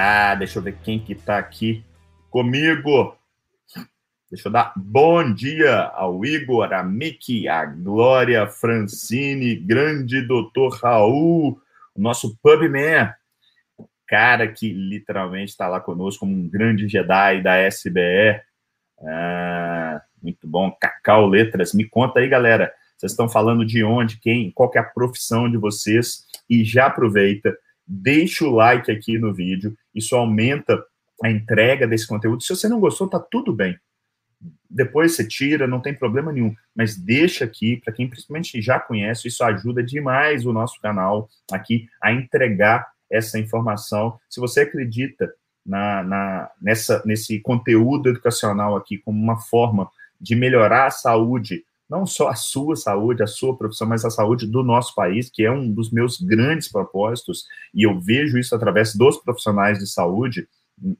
tá, deixa eu ver quem que tá aqui comigo. Deixa eu dar bom dia ao Igor, a Miki, a Glória Francine, grande doutor Raul, o nosso pubman, cara que literalmente está lá conosco como um grande Jedi da SBE. Ah, muito bom. Cacau Letras, me conta aí, galera. Vocês estão falando de onde, quem, qual que é a profissão de vocês? E já aproveita, deixa o like aqui no vídeo, isso aumenta a entrega desse conteúdo. Se você não gostou, tá tudo bem depois você tira, não tem problema nenhum, mas deixa aqui, para quem principalmente já conhece, isso ajuda demais o nosso canal aqui a entregar essa informação. Se você acredita na, na, nessa, nesse conteúdo educacional aqui como uma forma de melhorar a saúde, não só a sua saúde, a sua profissão, mas a saúde do nosso país, que é um dos meus grandes propósitos, e eu vejo isso através dos profissionais de saúde,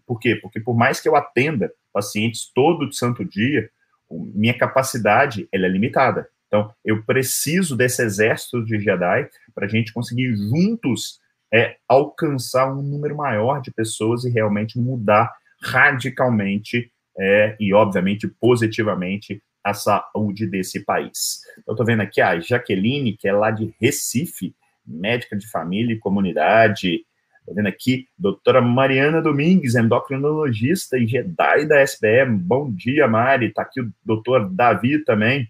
por quê? Porque por mais que eu atenda pacientes todo santo dia, minha capacidade ela é limitada. Então, eu preciso desse exército de Jedi para a gente conseguir juntos é, alcançar um número maior de pessoas e realmente mudar radicalmente é, e, obviamente, positivamente a saúde desse país. Eu estou vendo aqui a Jaqueline, que é lá de Recife, médica de família e comunidade, Estou vendo aqui, doutora Mariana Domingues, endocrinologista e Jedi da SBE. Bom dia, Mari. Está aqui o doutor Davi também.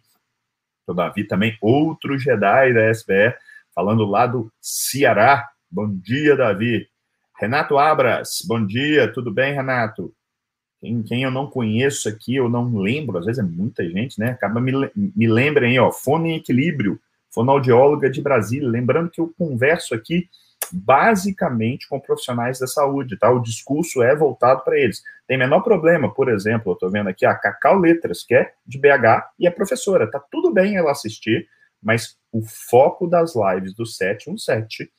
O Davi também, outro Jedi da SBE, falando lá do Ceará. Bom dia, Davi. Renato Abras, bom dia, tudo bem, Renato? Quem, quem, eu não conheço aqui, eu não lembro, às vezes é muita gente, né? Acaba me, me lembrem, ó, Fone em Equilíbrio, fonoaudióloga de Brasília. Lembrando que eu converso aqui basicamente com profissionais da saúde, tá? O discurso é voltado para eles. Tem menor problema, por exemplo, eu estou vendo aqui a Cacau Letras, que é de BH e é professora. Tá tudo bem ela assistir, mas o foco das lives do 717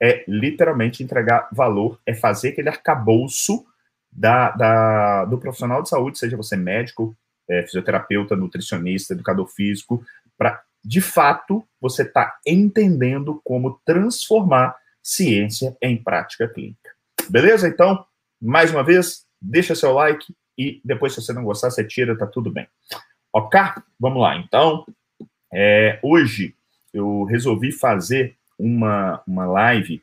é literalmente entregar valor, é fazer aquele arcabouço da, da, do profissional de saúde, seja você médico, é, fisioterapeuta, nutricionista, educador físico, para de fato você tá entendendo como transformar ciência em prática clínica. Beleza? Então, mais uma vez, deixa seu like e depois, se você não gostar, você tira, tá tudo bem. Ok? Vamos lá. Então, é, hoje eu resolvi fazer uma, uma live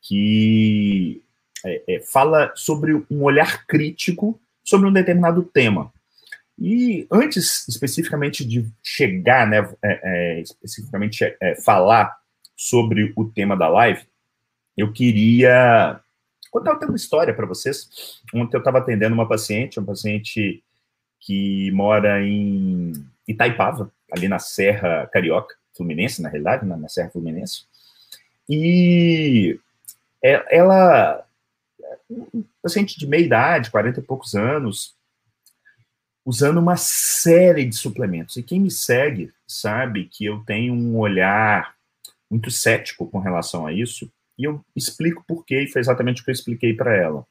que é, é, fala sobre um olhar crítico sobre um determinado tema. E antes, especificamente de chegar, né, é, é, especificamente é, falar sobre o tema da live, eu queria contar uma história para vocês. Ontem eu estava atendendo uma paciente, uma paciente que mora em Itaipava, ali na Serra Carioca, Fluminense, na realidade, na, Serra Fluminense. E é, ela, um paciente de meia idade, 40 e poucos anos, usando uma série de suplementos. E quem me segue sabe que eu tenho um olhar muito cético com relação a isso, e eu explico por quê, e foi exatamente o que eu expliquei para ela.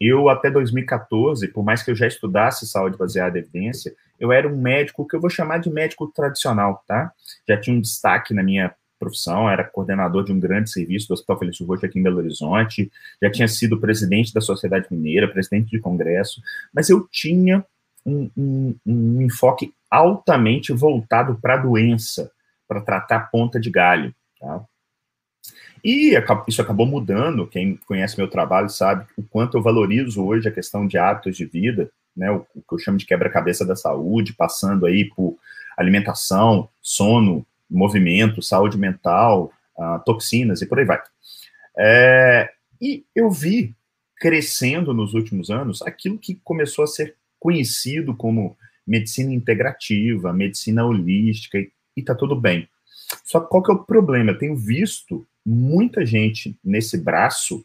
Eu, até 2014, por mais que eu já estudasse saúde baseada em evidência, eu era um médico que eu vou chamar de médico tradicional, tá? Já tinha um destaque na minha profissão, era coordenador de um grande serviço do Hospital Felício Roxo aqui em Belo Horizonte, já tinha sido presidente da Sociedade Mineira, presidente de congresso, mas eu tinha um, um, um enfoque altamente voltado para a doença, para tratar ponta de galho, tá? E isso acabou mudando. Quem conhece meu trabalho sabe o quanto eu valorizo hoje a questão de hábitos de vida, né, o, que eu chamo de quebra-cabeça da saúde, passando aí por alimentação, sono, movimento, saúde mental, uh, toxinas e por aí vai. É, e eu vi crescendo nos últimos anos aquilo que começou a ser conhecido como medicina integrativa, medicina holística, e, e tá tudo bem. Só qual que é o problema? Eu tenho visto muita gente nesse braço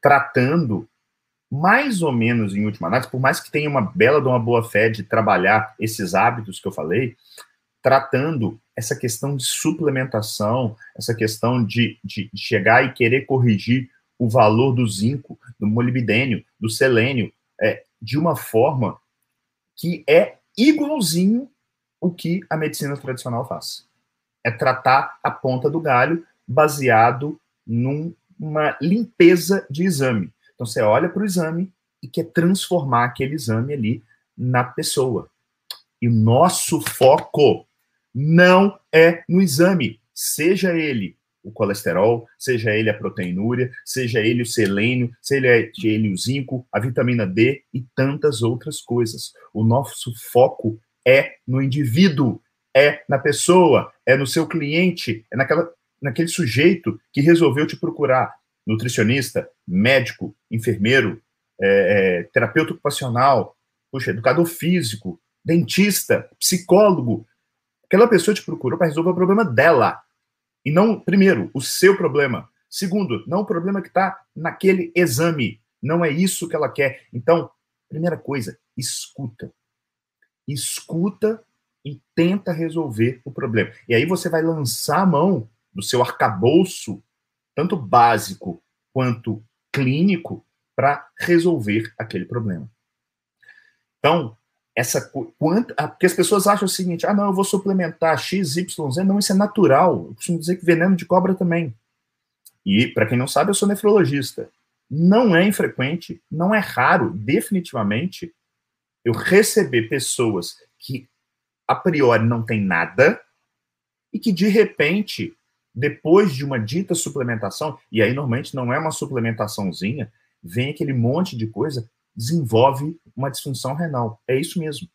tratando mais ou menos em última análise, por mais que tenha uma bela de uma boa fé de trabalhar esses hábitos que eu falei, tratando essa questão de suplementação, essa questão de, de chegar e querer corrigir o valor do zinco, do molibdênio, do selênio, é, de uma forma que é igualzinho o que a medicina tradicional faz. É tratar a ponta do galho baseado numa limpeza de exame. Então você olha para o exame e quer transformar aquele exame ali na pessoa. E o nosso foco não é no exame, seja ele o colesterol, seja ele a proteinúria, seja ele o selênio, seja ele o zinco, a vitamina D e tantas outras coisas. O nosso foco é no indivíduo, é na pessoa, é no seu cliente, é naquela, naquele sujeito que resolveu te procurar. Nutricionista, médico, enfermeiro, é, é, terapeuta ocupacional, puxa, educador físico, dentista, psicólogo. Aquela pessoa te procurou para resolver o problema dela. E não, primeiro, o seu problema. Segundo, não o problema que está naquele exame. Não é isso que ela quer. Então, primeira coisa, escuta. Escuta e tenta resolver o problema. E aí você vai lançar a mão do seu arcabouço, tanto básico quanto clínico, para resolver aquele problema. Então, essa quanto, porque as pessoas acham o seguinte: ah, não, eu vou suplementar X, Y, Z. Não, isso é natural. Eu costumo dizer que veneno de cobra também. E, para quem não sabe, eu sou nefrologista. Não é infrequente, não é raro, definitivamente, eu receber pessoas que a priori não têm nada e que de repente, depois de uma dita suplementação, e aí normalmente não é uma suplementaçãozinha, vem aquele monte de coisa, desenvolve uma disfunção renal. É isso mesmo.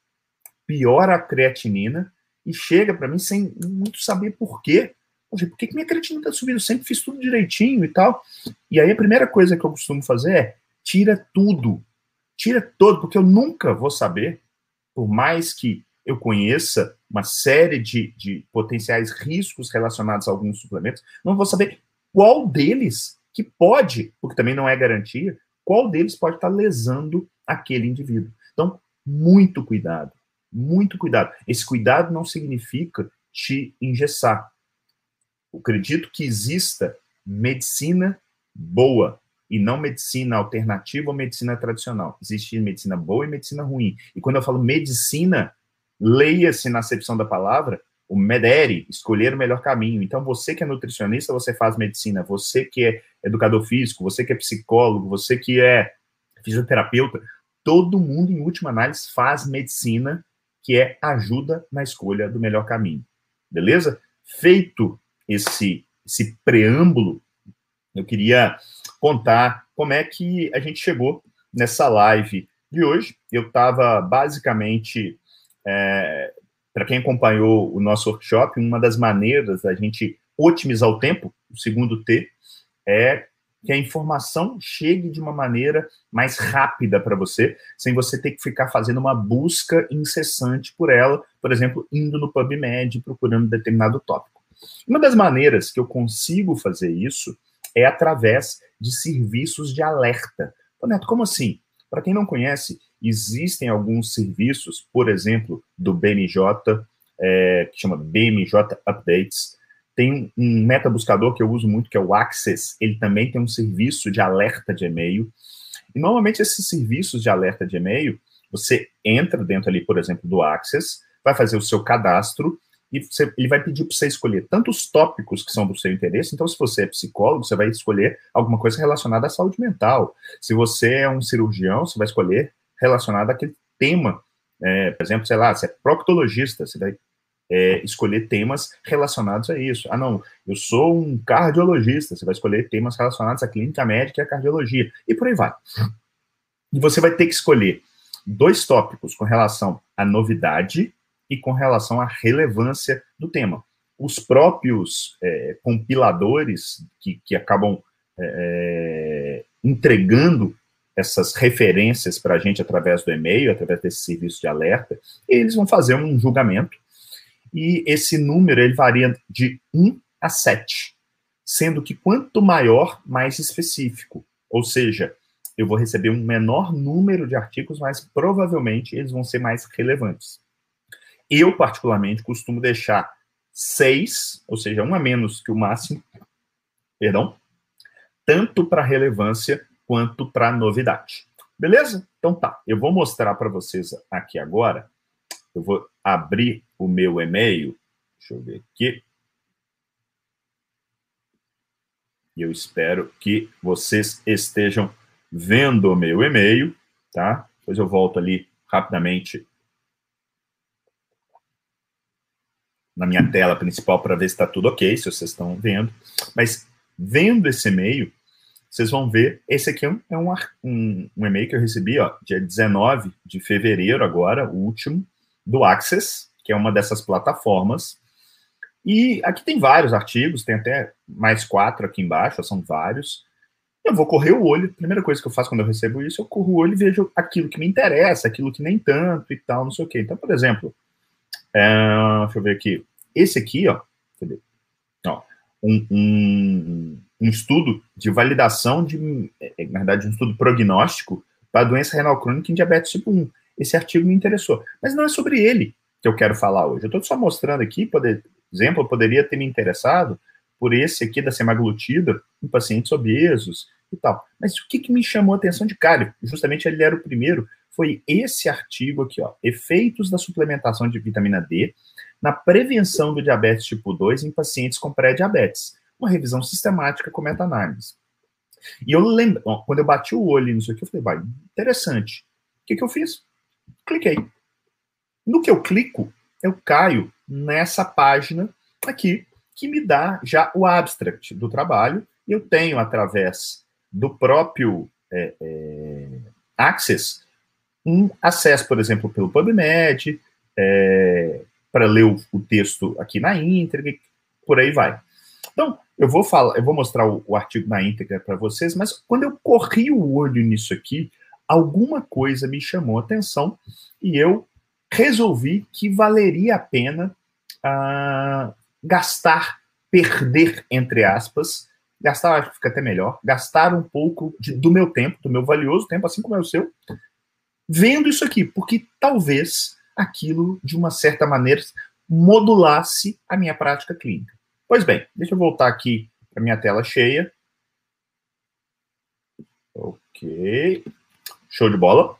Piora a creatinina e chega para mim sem muito saber por quê. Poxa, por que, que minha creatinina está subindo? Eu sempre fiz tudo direitinho e tal. E aí a primeira coisa que eu costumo fazer é tira tudo. Tira todo, porque eu nunca vou saber, por mais que eu conheça uma série de, de potenciais riscos relacionados a alguns suplementos, não vou saber qual deles que pode, porque também não é garantia, qual deles pode estar lesando aquele indivíduo. Então, muito cuidado, muito cuidado. Esse cuidado não significa te engessar. Eu acredito que exista medicina boa e não medicina alternativa ou medicina tradicional. Existe medicina boa e medicina ruim. E quando eu falo medicina, leia-se na acepção da palavra o MEDERE, escolher o melhor caminho. Então, você que é nutricionista, você faz medicina. Você que é educador físico, você que é psicólogo, você que é fisioterapeuta, todo mundo, em última análise, faz medicina, que é ajuda na escolha do melhor caminho. Beleza? Feito esse, esse preâmbulo, eu queria contar como é que a gente chegou nessa live de hoje. Eu estava basicamente é, para quem acompanhou o nosso workshop, uma das maneiras da gente otimizar o tempo, o segundo T, é que a informação chegue de uma maneira mais rápida para você, sem você ter que ficar fazendo uma busca incessante por ela, por exemplo, indo no PubMed procurando determinado tópico. Uma das maneiras que eu consigo fazer isso é através de serviços de alerta. Neto, como assim? Para quem não conhece, existem alguns serviços, por exemplo, do BMJ, é, que chama BMJ Updates. Tem um metabuscador que eu uso muito, que é o Access. Ele também tem um serviço de alerta de e-mail. E normalmente esses serviços de alerta de e-mail, você entra dentro ali, por exemplo, do Access, vai fazer o seu cadastro e você, ele vai pedir para você escolher tantos tópicos que são do seu interesse. Então, se você é psicólogo, você vai escolher alguma coisa relacionada à saúde mental. Se você é um cirurgião, você vai escolher relacionado àquele tema. É, por exemplo, sei lá, se é proctologista, você vai é, escolher temas relacionados a isso. Ah, não, eu sou um cardiologista, você vai escolher temas relacionados à clínica médica e à cardiologia, e por aí vai. E você vai ter que escolher dois tópicos com relação à novidade e com relação à relevância do tema. Os próprios é, compiladores que, que acabam é, é entregando essas referências para a gente através do e-mail, através desse serviço de alerta, e eles vão fazer um julgamento. E esse número ele varia de 1 a 7, sendo que quanto maior, mais específico. Ou seja, eu vou receber um menor número de artigos, mas provavelmente eles vão ser mais relevantes. Eu, particularmente, costumo deixar seis, ou seja, um a menos que o máximo, perdão, tanto para relevância quanto para novidade. Beleza? Então tá, eu vou mostrar para vocês aqui agora. Eu vou abrir o meu e-mail. Deixa eu ver aqui. E eu espero que vocês estejam vendo o meu e-mail, tá? Depois eu volto ali rapidamente na minha tela principal para ver se está tudo ok, se vocês estão vendo. Mas vendo esse e-mail, vocês vão ver, esse aqui é um, é um, um e-mail que eu recebi, ó, dia 19 de fevereiro agora, o último, do Access, que é uma dessas plataformas. E aqui tem vários artigos, tem até mais quatro aqui embaixo, são vários. Eu vou correr o olho, a primeira coisa que eu faço quando eu recebo isso, eu corro o olho e vejo aquilo que me interessa, aquilo que nem tanto e tal, não sei o quê. Então, por exemplo, é, deixa eu ver aqui. Esse aqui, ó, ó um, um, um, estudo de validação de, é, na verdade, um estudo prognóstico para doença renal crônica em diabetes tipo 1. Esse artigo me interessou. Mas não é sobre ele que eu quero falar hoje. Eu estou só mostrando aqui, por exemplo, eu poderia ter me interessado por esse aqui da semaglutida em pacientes obesos e tal. Mas o que, que me chamou a atenção de cara? Justamente ele era o primeiro, foi esse artigo aqui, ó, efeitos da suplementação de vitamina D na prevenção do diabetes tipo 2 em pacientes com pré-diabetes. Uma revisão sistemática com meta-análise. E eu lembro, quando eu bati o olho nisso aqui, eu falei, vai, interessante. O que, que eu fiz? Cliquei. No que eu clico, eu caio nessa página aqui, que me dá já o abstract do trabalho. Eu tenho, através do próprio é, é, Access, um acesso, por exemplo, pelo PubMed, é, para ler o, o, texto aqui na íntegra, por aí vai. Então, eu vou falar, eu vou mostrar o, o artigo na íntegra para vocês, mas quando eu corri o olho nisso aqui, alguma coisa me chamou a atenção e eu resolvi que valeria a pena uh, gastar, perder, entre aspas, gastar, acho que fica até melhor, gastar um pouco de, do meu tempo, do meu valioso tempo, assim como é o seu, vendo isso aqui, porque talvez aquilo, de uma certa maneira, modulasse a minha prática clínica. Pois bem, deixa eu voltar aqui para minha tela cheia. Ok. Show de bola.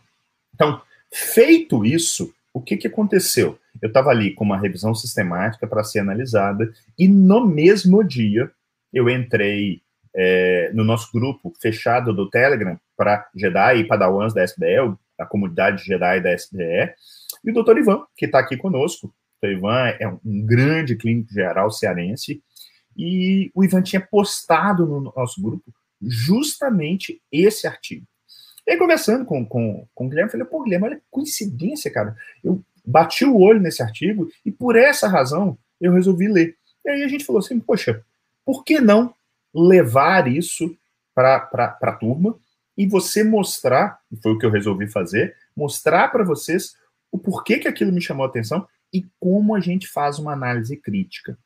Então, feito isso, o que, que aconteceu? Eu estava ali com uma revisão sistemática para ser analisada, e no mesmo dia eu entrei é, no nosso grupo fechado do Telegram para Jedi e Padawans da SBE, a comunidade Jedi da SBE, e o doutor Ivan, que está aqui conosco. O doutor Ivan é um grande clínico geral cearense, e o Ivan tinha postado no nosso grupo justamente esse artigo. E aí, conversando com, com, com o Guilherme, eu falei, pô, Guilherme, olha que coincidência, cara. Eu bati o olho nesse artigo e por essa razão eu resolvi ler. E aí a gente falou assim, poxa, por que não levar isso para a turma e você mostrar, e foi o que eu resolvi fazer, mostrar para vocês o porquê que aquilo me chamou a atenção e como a gente faz uma análise crítica.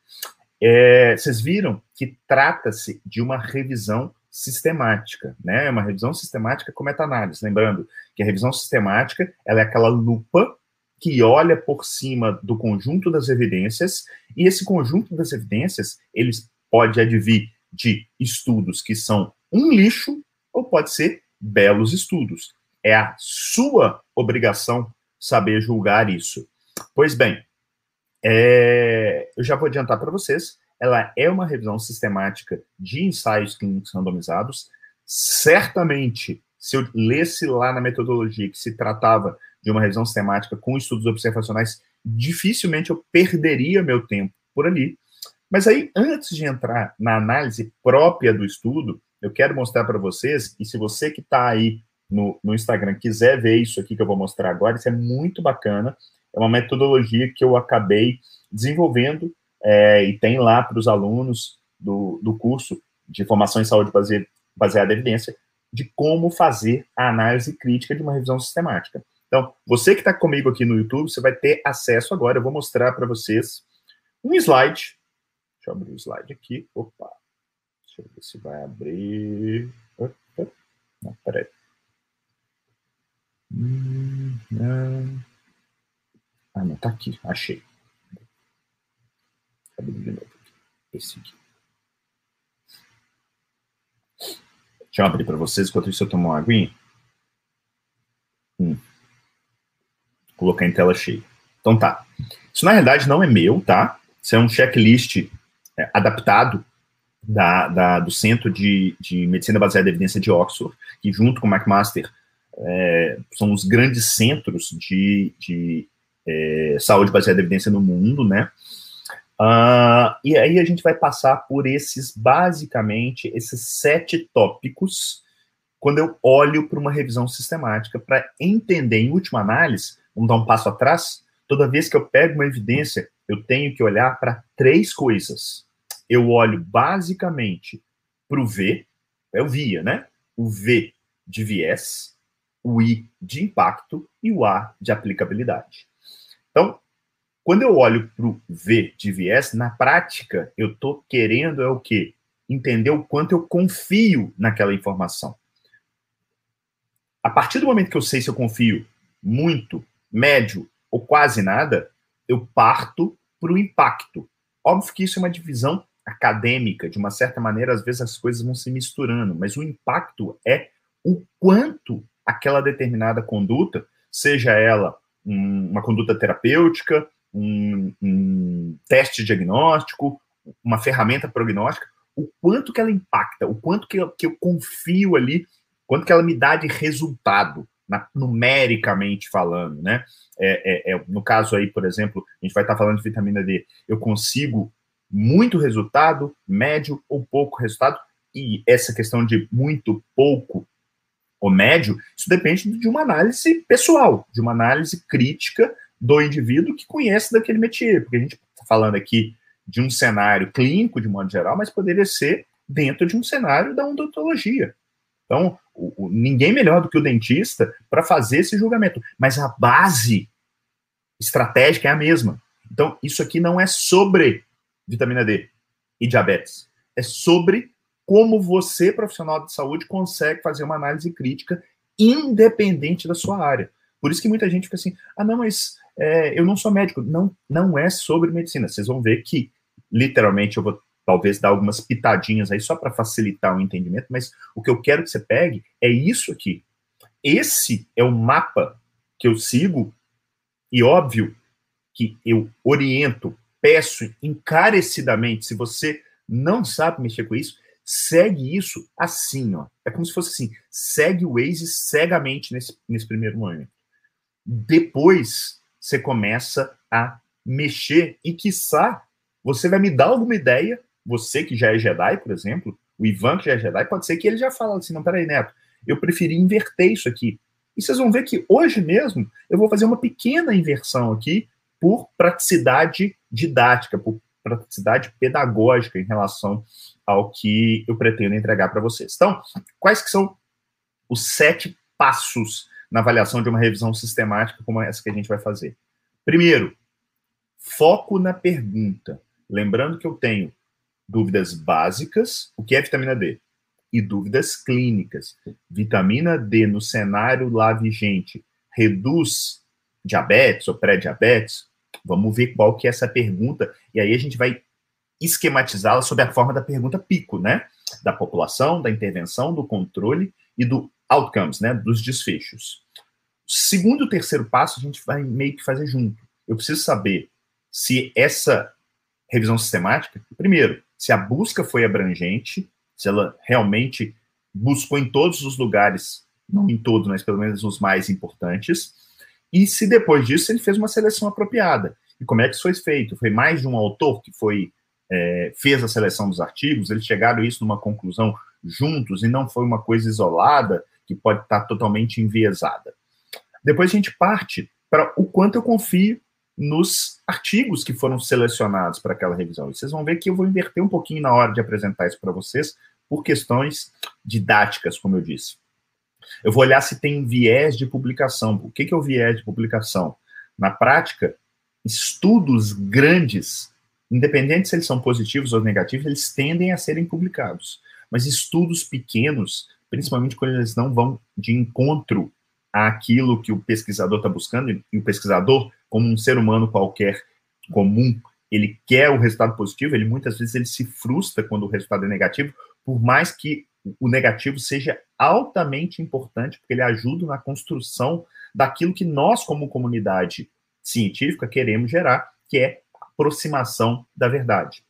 É, vocês viram que trata-se de uma revisão sistemática, né? É uma revisão sistemática com meta-análise. Lembrando que a revisão sistemática ela é aquela lupa que olha por cima do conjunto das evidências e esse conjunto das evidências eles pode advir de estudos que são um lixo ou pode ser belos estudos. É a sua obrigação saber julgar isso. Pois bem, é, eu já vou adiantar para vocês ela é uma revisão sistemática de ensaios clínicos randomizados. Certamente, se eu lesse lá na metodologia que se tratava de uma revisão sistemática com estudos observacionais, dificilmente eu perderia meu tempo por ali. Mas aí, antes de entrar na análise própria do estudo, eu quero mostrar para vocês, e se você que está aí no, no Instagram quiser ver isso aqui que eu vou mostrar agora, isso é muito bacana. É uma metodologia que eu acabei desenvolvendo é, e tem lá para os alunos do, do curso de formação em saúde baseada, em evidência de como fazer a análise crítica de uma revisão sistemática. Então, você que está comigo aqui no YouTube, você vai ter acesso agora. Eu vou mostrar para vocês um slide. Deixa eu abrir o slide aqui. Opa. Deixa eu ver se vai abrir. Não, peraí. Hum, ah, não, tá aqui. Achei. Cadê de novo? Esse aqui. Deixa eu abrir para vocês, enquanto isso eu tomo uma aguinha. Hum. Colocar em tela cheia. Então tá. Isso na realidade não é meu, tá? Isso é um checklist é, adaptado da, da, do Centro de, de Medicina Baseada em Evidência de Oxford, que junto com o McMaster é, são os grandes centros de, de é, saúde baseada em evidência no mundo, né? Uh, e aí a gente vai passar por esses, basicamente, esses sete tópicos quando eu olho para uma revisão sistemática para entender, em última análise, vamos dar um passo atrás, toda vez que eu pego uma evidência, eu tenho que olhar para três coisas. Eu olho basicamente para o V, é o VIA, né? O V de viés, o I de impacto e o A de aplicabilidade. Então, quando eu olho para o V de viés, na prática, eu estou querendo é o quê? Entender o quanto eu confio naquela informação. A partir do momento que eu sei se eu confio muito, médio ou quase nada, eu parto para o impacto. Óbvio que isso é uma divisão acadêmica, de uma certa maneira, às vezes as coisas vão se misturando, mas o impacto é o quanto aquela determinada conduta, seja ela uma conduta terapêutica, um, um teste diagnóstico, uma ferramenta prognóstica, o quanto que ela impacta, o quanto que eu, que eu confio ali, quanto que ela me dá de resultado, na, numericamente falando, né? É, é, é, no caso aí, por exemplo, a gente vai estar falando de vitamina D, eu consigo muito resultado, médio ou pouco resultado, e essa questão de muito, pouco ou médio, isso depende de uma análise pessoal, de uma análise crítica do indivíduo que conhece daquele métier, porque a gente está falando aqui de um cenário clínico, de modo geral, mas poderia ser dentro de um cenário da odontologia. Então, o, o, ninguém melhor do que o dentista para fazer esse julgamento, mas a base estratégica é a mesma. Então, isso aqui não é sobre vitamina D e diabetes, é sobre como você, profissional de saúde, consegue fazer uma análise crítica independente da sua área. Por isso que muita gente fica assim, ah, não, mas é, eu não sou médico. Não, não é sobre medicina. Vocês vão ver que, literalmente, eu vou talvez dar algumas pitadinhas aí só para facilitar o entendimento, mas o que eu quero que você pegue é isso aqui. Esse é o mapa que eu sigo e óbvio que eu oriento, peço encarecidamente, se você não sabe mexer com isso, segue isso assim, ó. É como se fosse assim, segue o Waze cegamente nesse, nesse primeiro momento. Depois, você começa a mexer e, quiçá, você vai me dar alguma ideia, você que já é Jedi, por exemplo, o Ivan que já é Jedi, pode ser que ele já fala assim, não, peraí, Neto, eu preferi inverter isso aqui. E vocês vão ver que hoje mesmo eu vou fazer uma pequena inversão aqui por praticidade didática, por praticidade pedagógica em relação ao que eu pretendo entregar para vocês. Então, quais que são os sete passos na avaliação de uma revisão sistemática como essa que a gente vai fazer. Primeiro, foco na pergunta. Lembrando que eu tenho dúvidas básicas, o que é vitamina D, e dúvidas clínicas. Vitamina D no cenário lá vigente reduz diabetes ou pré-diabetes? Vamos ver qual que é essa pergunta, e aí a gente vai esquematizá-la sob a forma da pergunta pico, né? Da população, da intervenção, do controle e do outcomes, né? Dos desfechos. Segundo e terceiro passo, a gente vai meio que fazer junto. Eu preciso saber se essa revisão sistemática, primeiro, se a busca foi abrangente, se ela realmente buscou em todos os lugares, não em todos, mas pelo menos os mais importantes, e se depois disso ele fez uma seleção apropriada. E como é que isso foi feito? Foi mais de um autor que foi é, fez a seleção dos artigos, eles chegaram isso numa conclusão juntos e não foi uma coisa isolada que pode estar totalmente enviesada. Depois a gente parte para o quanto eu confio nos artigos que foram selecionados para aquela revisão. E vocês vão ver que eu vou inverter um pouquinho na hora de apresentar isso para vocês, por questões didáticas, como eu disse. Eu vou olhar se tem viés de publicação. O que é o viés de publicação? Na prática, estudos grandes, independente se eles são positivos ou negativos, eles tendem a serem publicados. Mas estudos pequenos, principalmente quando eles não vão de encontro àquilo que o pesquisador está buscando, e o pesquisador, como um ser humano qualquer comum, ele quer o resultado positivo, ele muitas vezes ele se frustra quando o resultado é negativo, por mais que o negativo seja altamente importante, porque ele ajuda na construção daquilo que nós, como comunidade científica, queremos gerar, que é aproximação da verdade.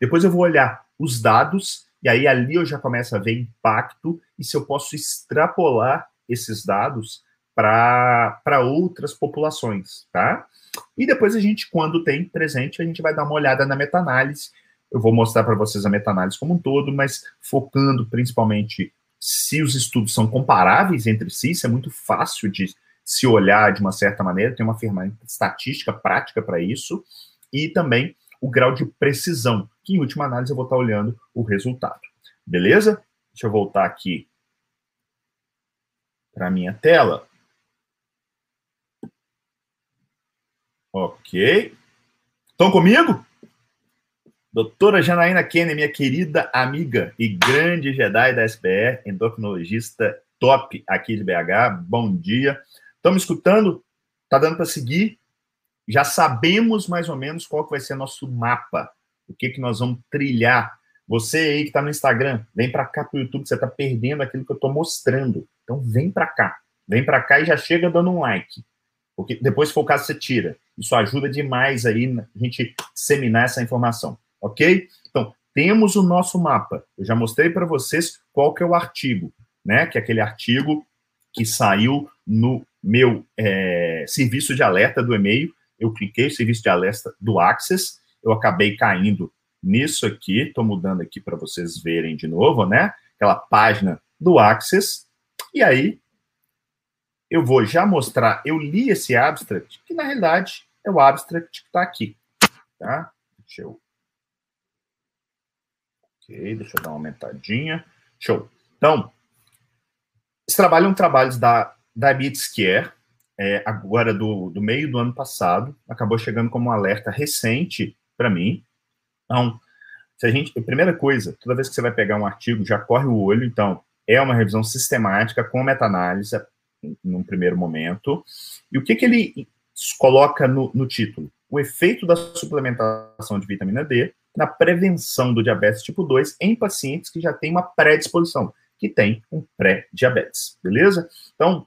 Depois eu vou olhar os dados, e aí ali eu já começo a ver impacto e se eu posso extrapolar esses dados para outras populações, tá? E depois a gente, quando tem presente, a gente vai dar uma olhada na meta-análise. Eu vou mostrar para vocês a meta-análise como um todo, mas focando principalmente se os estudos são comparáveis entre si, isso é muito fácil de se olhar de uma certa maneira, tem uma ferramenta estatística prática para isso, e também o grau de precisão, que em última análise eu vou estar olhando o resultado. Beleza? Deixa eu voltar aqui para a minha tela. Ok. Estão comigo? Doutora Janaína Kenner, minha querida amiga e grande Jedi da SBR, endocrinologista top aqui de BH. Bom dia. Estão me escutando? Tá dando para seguir? Já sabemos mais ou menos qual que vai ser nosso mapa, o que que nós vamos trilhar. Você aí que está no Instagram, vem para cá para o YouTube, você está perdendo aquilo que eu estou mostrando. Então vem para cá, vem para cá e já chega dando um like, porque depois se for o caso você tira. Isso ajuda demais aí a gente disseminar essa informação, ok? Então, temos o nosso mapa. Eu já mostrei para vocês qual que é o artigo, né? Que é aquele artigo que saiu no meu é, serviço de alerta do e-mail. Eu cliquei serviço de alerta do Access, eu acabei caindo nisso aqui, estou mudando aqui para vocês verem de novo, né? Aquela página do Access. E aí, eu vou já mostrar, eu li esse abstract, que na realidade é o abstract que está aqui, tá? Deixa eu... Ok, deixa eu dar uma aumentadinha. Show. Então, esse trabalho é um trabalho da Diabetes Care, é, agora do, do meio do ano passado, acabou chegando como um alerta recente para mim. Então, se a gente, primeira coisa, toda vez que você vai pegar um artigo, já corre o olho, então, é uma revisão sistemática com meta-análise num primeiro momento. E o que, que ele coloca no, no título? O efeito da suplementação de vitamina D na prevenção do diabetes tipo 2 em pacientes que já têm uma predisposição, que tem um pré-diabetes, beleza? Então,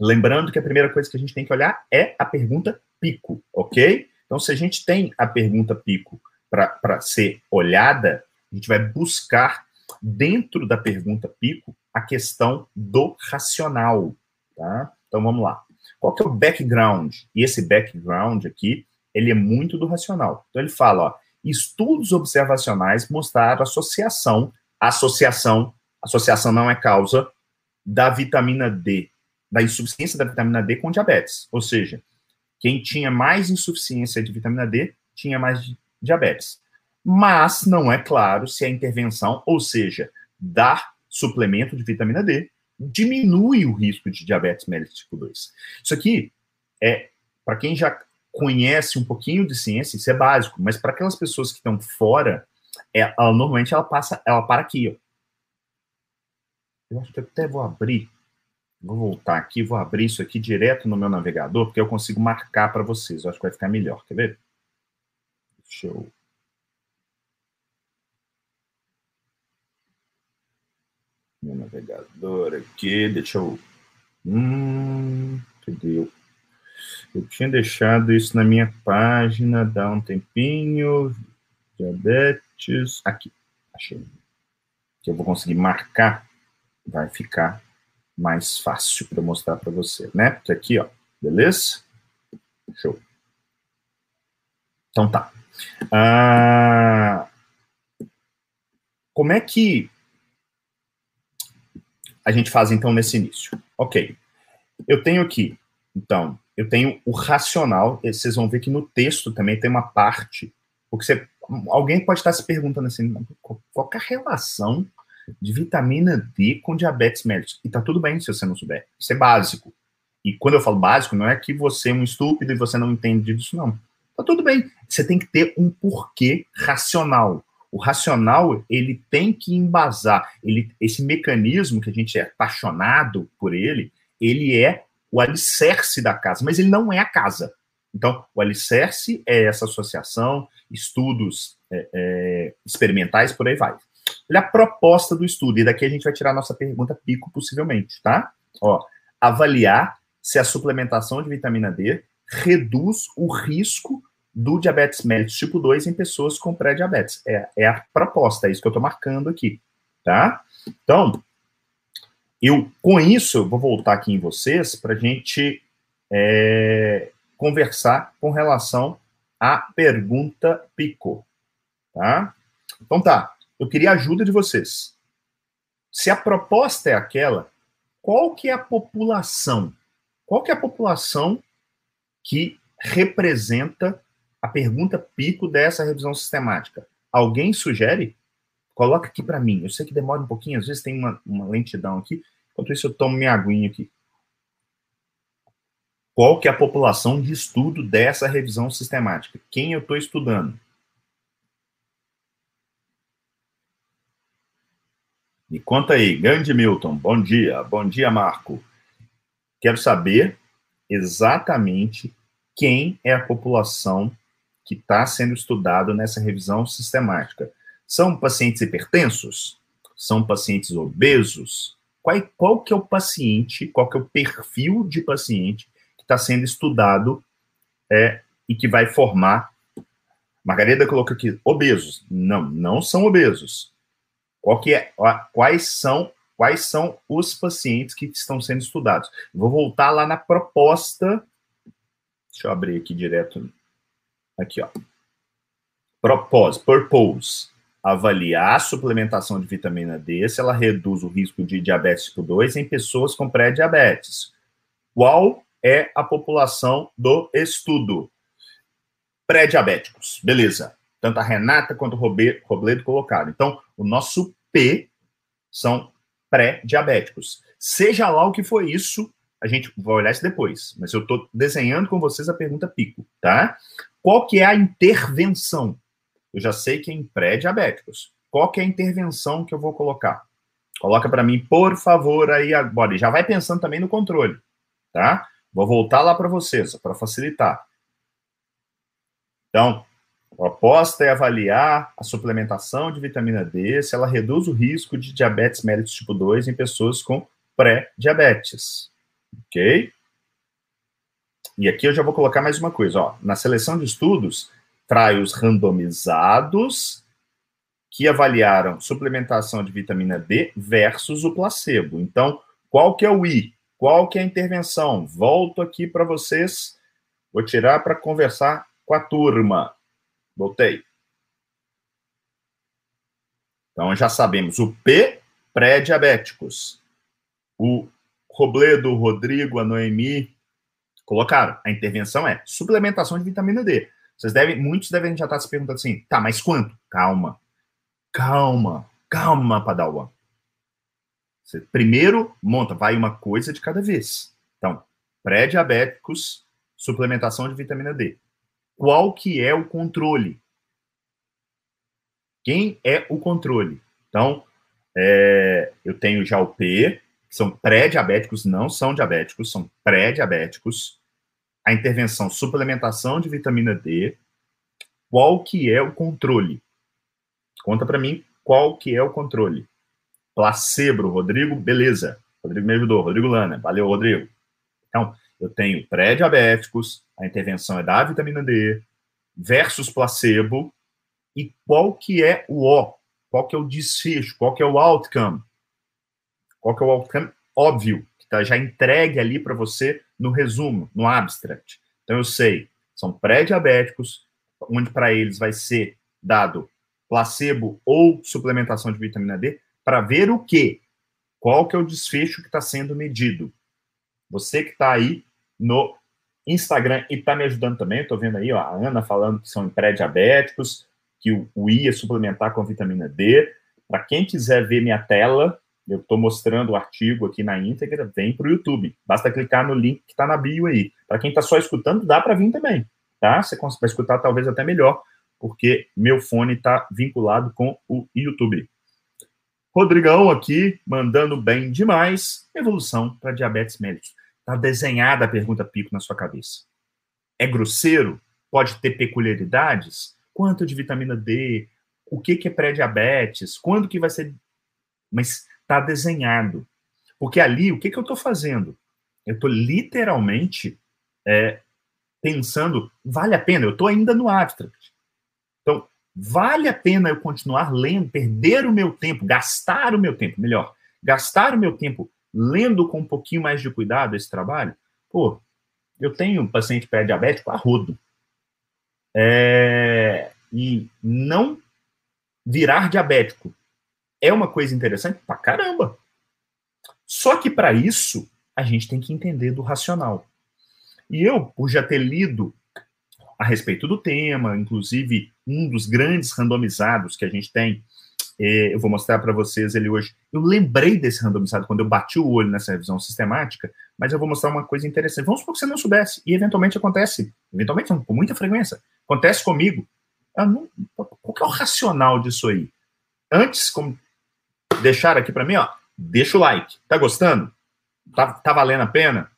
lembrando que a primeira coisa que a gente tem que olhar é a pergunta pico, ok? Então, se a gente tem a pergunta pico para ser olhada, a gente vai buscar dentro da pergunta pico a questão do racional, tá? Então vamos lá. Qual que é o background? E esse background aqui, ele é muito do racional. Então ele fala, ó, estudos observacionais mostraram associação, associação, associação não é causa da vitamina D, da insuficiência da vitamina D com diabetes. Ou seja, quem tinha mais insuficiência de vitamina D tinha mais diabetes. Mas não é claro se a intervenção, ou seja, dar suplemento de vitamina D, diminui o risco de diabetes mellitus tipo 2. Isso aqui é, para quem já conhece um pouquinho de ciência, isso é básico, mas para aquelas pessoas que estão fora, é, ela, normalmente ela passa, ela para aqui, ó. Eu acho que eu até vou abrir, vou voltar aqui, vou abrir isso aqui direto no meu navegador, porque eu consigo marcar para vocês, eu acho que vai ficar melhor, quer ver? Deixa eu meu navegador aqui, deixa eu. Hum? Eu tinha deixado isso na minha página, dá um tempinho. Diabetes. Aqui, achei. Que eu vou conseguir marcar, vai ficar mais fácil para mostrar para você, né? Porque aqui, ó, beleza? Show. Então tá. Ah, como é que a gente faz então nesse início? Ok, eu tenho aqui, então, eu tenho o racional, vocês vão ver que no texto também tem uma parte, porque você, alguém pode estar se perguntando assim, qual é a relação de vitamina D com diabetes mellitus? E tá tudo bem se você não souber, isso é básico. E quando eu falo básico, não é que você é um estúpido e você não entende disso, não. Tá tudo bem. Você tem que ter um porquê racional. O racional, ele tem que embasar. Ele, esse mecanismo que a gente é apaixonado por ele, ele é o alicerce da casa, mas ele não é a casa. Então, o alicerce é essa associação, estudos é, é, experimentais, por aí vai. Olha a proposta do estudo, e daqui a gente vai tirar a nossa pergunta pico, possivelmente, tá? Ó, avaliar se a suplementação de vitamina D reduz o risco do diabetes mellitus tipo 2 em pessoas com pré-diabetes. É, é a proposta, é isso que eu estou marcando aqui, tá? Então, eu, com isso, eu vou voltar aqui em vocês para gente é, conversar com relação à pergunta Pico, tá? Então tá, eu queria a ajuda de vocês. Se a proposta é aquela, qual que é a população? Qual que é a população que representa a pergunta pico dessa revisão sistemática? Alguém sugere? Coloca aqui para mim. Eu sei que demora um pouquinho, às vezes tem uma, uma lentidão aqui. Enquanto isso, eu tomo minha aguinha aqui. Qual que é a população de estudo dessa revisão sistemática? Quem eu estou estudando? Me conta aí, grande Milton, bom dia, bom dia, Marco. Quero saber exatamente quem é a população que está sendo estudado nessa revisão sistemática. São pacientes hipertensos? São pacientes obesos? Qual, qual que é o paciente, qual que é o perfil de paciente que está sendo estudado é, e que vai formar. Margarida colocou aqui, obesos. Não, não são obesos. Qual que é, quais são quais são os pacientes que estão sendo estudados. Vou voltar lá na proposta. Deixa eu abrir aqui direto. Aqui, ó. Propose, purpose. Avaliar a suplementação de vitamina D se ela reduz o risco de diabetes tipo 2 em pessoas com pré-diabetes. Qual é a população do estudo? Pré-diabéticos. Beleza. Tanto a Renata quanto o Robledo colocaram. Então, o nosso P são pré-diabéticos. Seja lá o que for isso, a gente vai olhar isso depois, mas eu estou desenhando com vocês a pergunta pico, tá? Qual que é a intervenção? Eu já sei que é em pré-diabéticos. Qual que é a intervenção que eu vou colocar? Coloca para mim, por favor, aí agora. E já vai pensando também no controle, tá? Vou voltar lá para vocês, para facilitar. Então, a proposta é avaliar a suplementação de vitamina D se ela reduz o risco de diabetes mellitus tipo 2 em pessoas com pré-diabetes. Ok? E aqui eu já vou colocar mais uma coisa. Ó. Na seleção de estudos, os randomizados que avaliaram suplementação de vitamina D versus o placebo. Então, qual que é o I? Qual que é a intervenção? Volto aqui para vocês. Vou tirar para conversar com a turma. Voltei. Então já sabemos o P, pré-diabéticos. O Robledo, o Rodrigo, a Noemi colocaram. A intervenção é suplementação de vitamina D. Vocês devem, muitos devem já estar se perguntando assim, tá, mas quanto? Calma. Calma. Calma, Padawan. Você primeiro monta, vai uma coisa de cada vez. Então, pré-diabéticos, suplementação de vitamina D qual que é o controle. Quem é o controle? Então, é, eu tenho já o P, que são pré-diabéticos, não são diabéticos, são pré-diabéticos. A intervenção, suplementação de vitamina D. Qual que é o controle? Conta para mim qual que é o controle. Placebo, Rodrigo, beleza. Rodrigo me ajudou. Rodrigo Lana, valeu, Rodrigo. Então, eu tenho pré-diabéticos, a intervenção é da vitamina D, versus placebo, e qual que é o O, qual que é o desfecho, qual que é o outcome. Qual que é o outcome? Óbvio, que está já entregue ali para você no resumo, no abstract. Então eu sei, são pré-diabéticos, onde para eles vai ser dado placebo ou suplementação de vitamina D, para ver o quê? Qual que é o desfecho que está sendo medido? Você que está aí no Instagram e está me ajudando também. Estou vendo aí ó, a Ana falando que são pré-diabéticos, que o, o I é suplementar com vitamina D. Para quem quiser ver minha tela, eu estou mostrando o artigo aqui na íntegra, vem para o YouTube. Basta clicar no link que está na bio aí. Para quem está só escutando, dá para vir também, tá? Você vai escutar talvez até melhor, porque meu fone está vinculado com o YouTube. Rodrigão aqui, mandando bem demais. Evolução para diabetes mellitus. Está desenhada a pergunta pico na sua cabeça. É grosseiro? Pode ter peculiaridades? Quanto de vitamina D? O que, que é pré-diabetes? Quando que vai ser... Mas está desenhado. Porque ali, o que, que eu estou fazendo? Eu estou literalmente é, pensando, vale a pena, eu estou ainda no abstract. Então, vale a pena eu continuar lendo, perder o meu tempo, gastar o meu tempo, melhor, gastar o meu tempo lendo com um pouquinho mais de cuidado esse trabalho? Pô, eu tenho um paciente pré-diabético a rodo. É, e não virar diabético é uma coisa interessante pra caramba. Só que para isso, a gente tem que entender do racional. E eu, por já ter lido a respeito do tema, inclusive um dos grandes randomizados que a gente tem, eu vou mostrar para vocês ele hoje. Eu lembrei desse randomizado quando eu bati o olho nessa revisão sistemática, mas eu vou mostrar uma coisa interessante. Vamos supor que você não soubesse, e eventualmente acontece, eventualmente com muita frequência, acontece comigo. Não, qual que é o racional disso aí? Antes, como deixar aqui para mim, ó, deixa o like. Tá gostando? Tá, tá valendo a pena?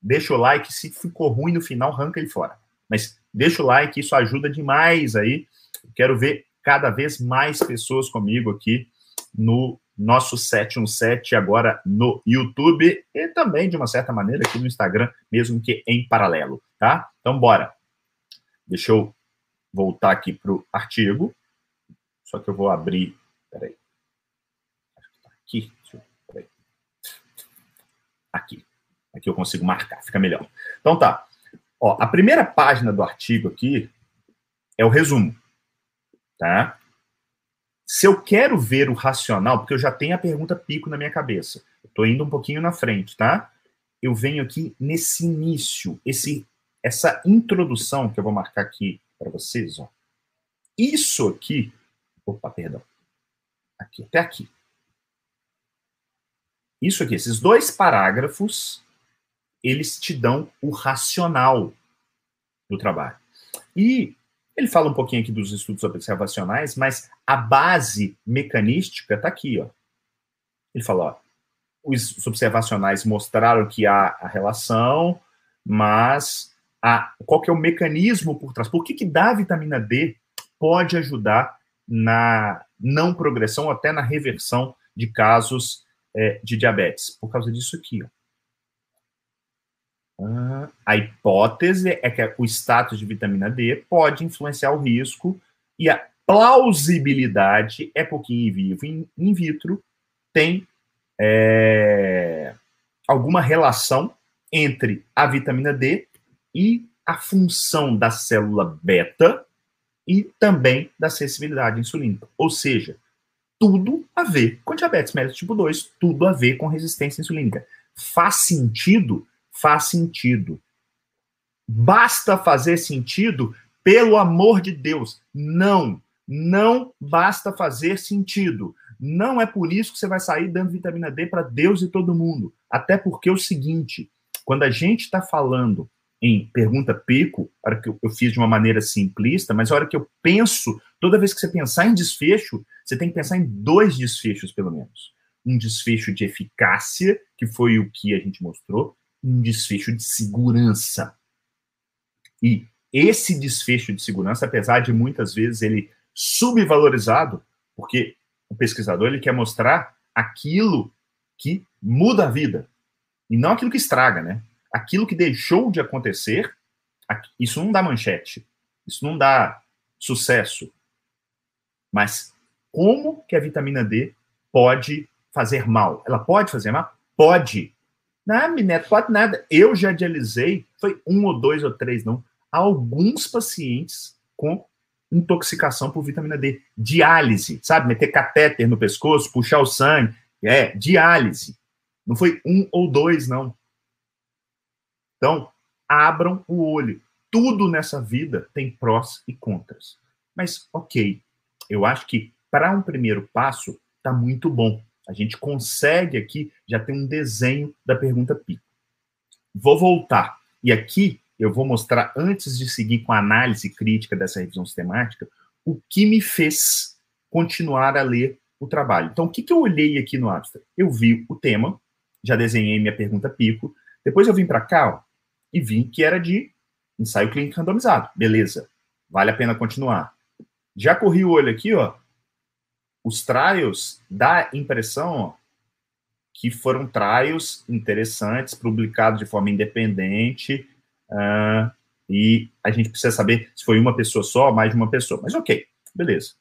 Deixa o like. Se ficou ruim no final, arranca ele fora. Mas deixa o like, isso ajuda demais aí. Quero ver cada vez mais pessoas comigo aqui no nosso 717 agora no YouTube e também, de uma certa maneira, aqui no Instagram, mesmo que em paralelo, tá? Então, bora. Deixa eu voltar aqui para o artigo. Só que eu vou abrir. Peraí. Aqui. Peraí. Aqui. Aqui eu consigo marcar, fica melhor. Então tá. Ó, a primeira página do artigo aqui é o resumo. Tá? Se eu quero ver o racional, porque eu já tenho a pergunta pico na minha cabeça, estou indo um pouquinho na frente, tá? Eu venho aqui nesse início, esse, essa introdução que eu vou marcar aqui para vocês, ó. Isso aqui, opa, perdão, aqui até aqui. Isso aqui, esses dois parágrafos, eles te dão o racional do trabalho. E ele fala um pouquinho aqui dos estudos observacionais, mas a base mecanística está aqui, ó. Ele fala, os observacionais mostraram que há a relação, mas a, qual que é o mecanismo por trás? Por que, que dar vitamina D pode ajudar na não progressão, até na reversão de casos é, de diabetes? Por causa disso aqui, ó. A hipótese é que o status de vitamina D pode influenciar o risco e a plausibilidade é porque em vivo e in vitro tem é, alguma relação entre a vitamina D e a função da célula beta e também da sensibilidade insulínica. Ou seja, tudo a ver com diabetes mellitus tipo 2, tudo a ver com resistência insulínica. Faz sentido faz sentido. Basta fazer sentido pelo amor de Deus. Não, não basta fazer sentido. Não é por isso que você vai sair dando vitamina D para Deus e todo mundo. Até porque é o seguinte, quando a gente está falando em pergunta pico, hora que eu, fiz de uma maneira simplista, mas a hora que eu penso, toda vez que você pensar em desfecho, você tem que pensar em dois desfechos, pelo menos. Um desfecho de eficácia, que foi o que a gente mostrou, um desfecho de segurança. E esse desfecho de segurança, apesar de muitas vezes ele subvalorizado, porque o pesquisador ele quer mostrar aquilo que muda a vida e não aquilo que estraga, né? Aquilo que deixou de acontecer, isso não dá manchete, isso não dá sucesso. Mas como que a vitamina D pode fazer mal? Ela pode fazer mal? Pode. Não, Mineto, pode nada. Eu já dialisei, foi um ou dois ou três, não, alguns pacientes com intoxicação por vitamina D. Diálise, sabe? Meter catéter no pescoço, puxar o sangue. É, diálise. Não foi um ou dois, não. Então, abram o olho. Tudo nessa vida tem prós e contras. Mas, ok, eu acho que para um primeiro passo, está muito bom. A gente consegue aqui já ter um desenho da pergunta PI. Vou voltar. E aqui eu vou mostrar, antes de seguir com a análise crítica dessa revisão sistemática, o que me fez continuar a ler o trabalho. Então, o que, que eu olhei aqui no abstract? Eu vi o tema, já desenhei minha pergunta pico, depois eu vim para cá ó, e vi que era de ensaio clínico randomizado. Beleza, vale a pena continuar. Já corri o olho aqui, ó, os trials dá impressão ó, que foram trials interessantes, publicados de forma independente, uh, e a gente precisa saber se foi uma pessoa só ou mais de uma pessoa. Mas ok, beleza.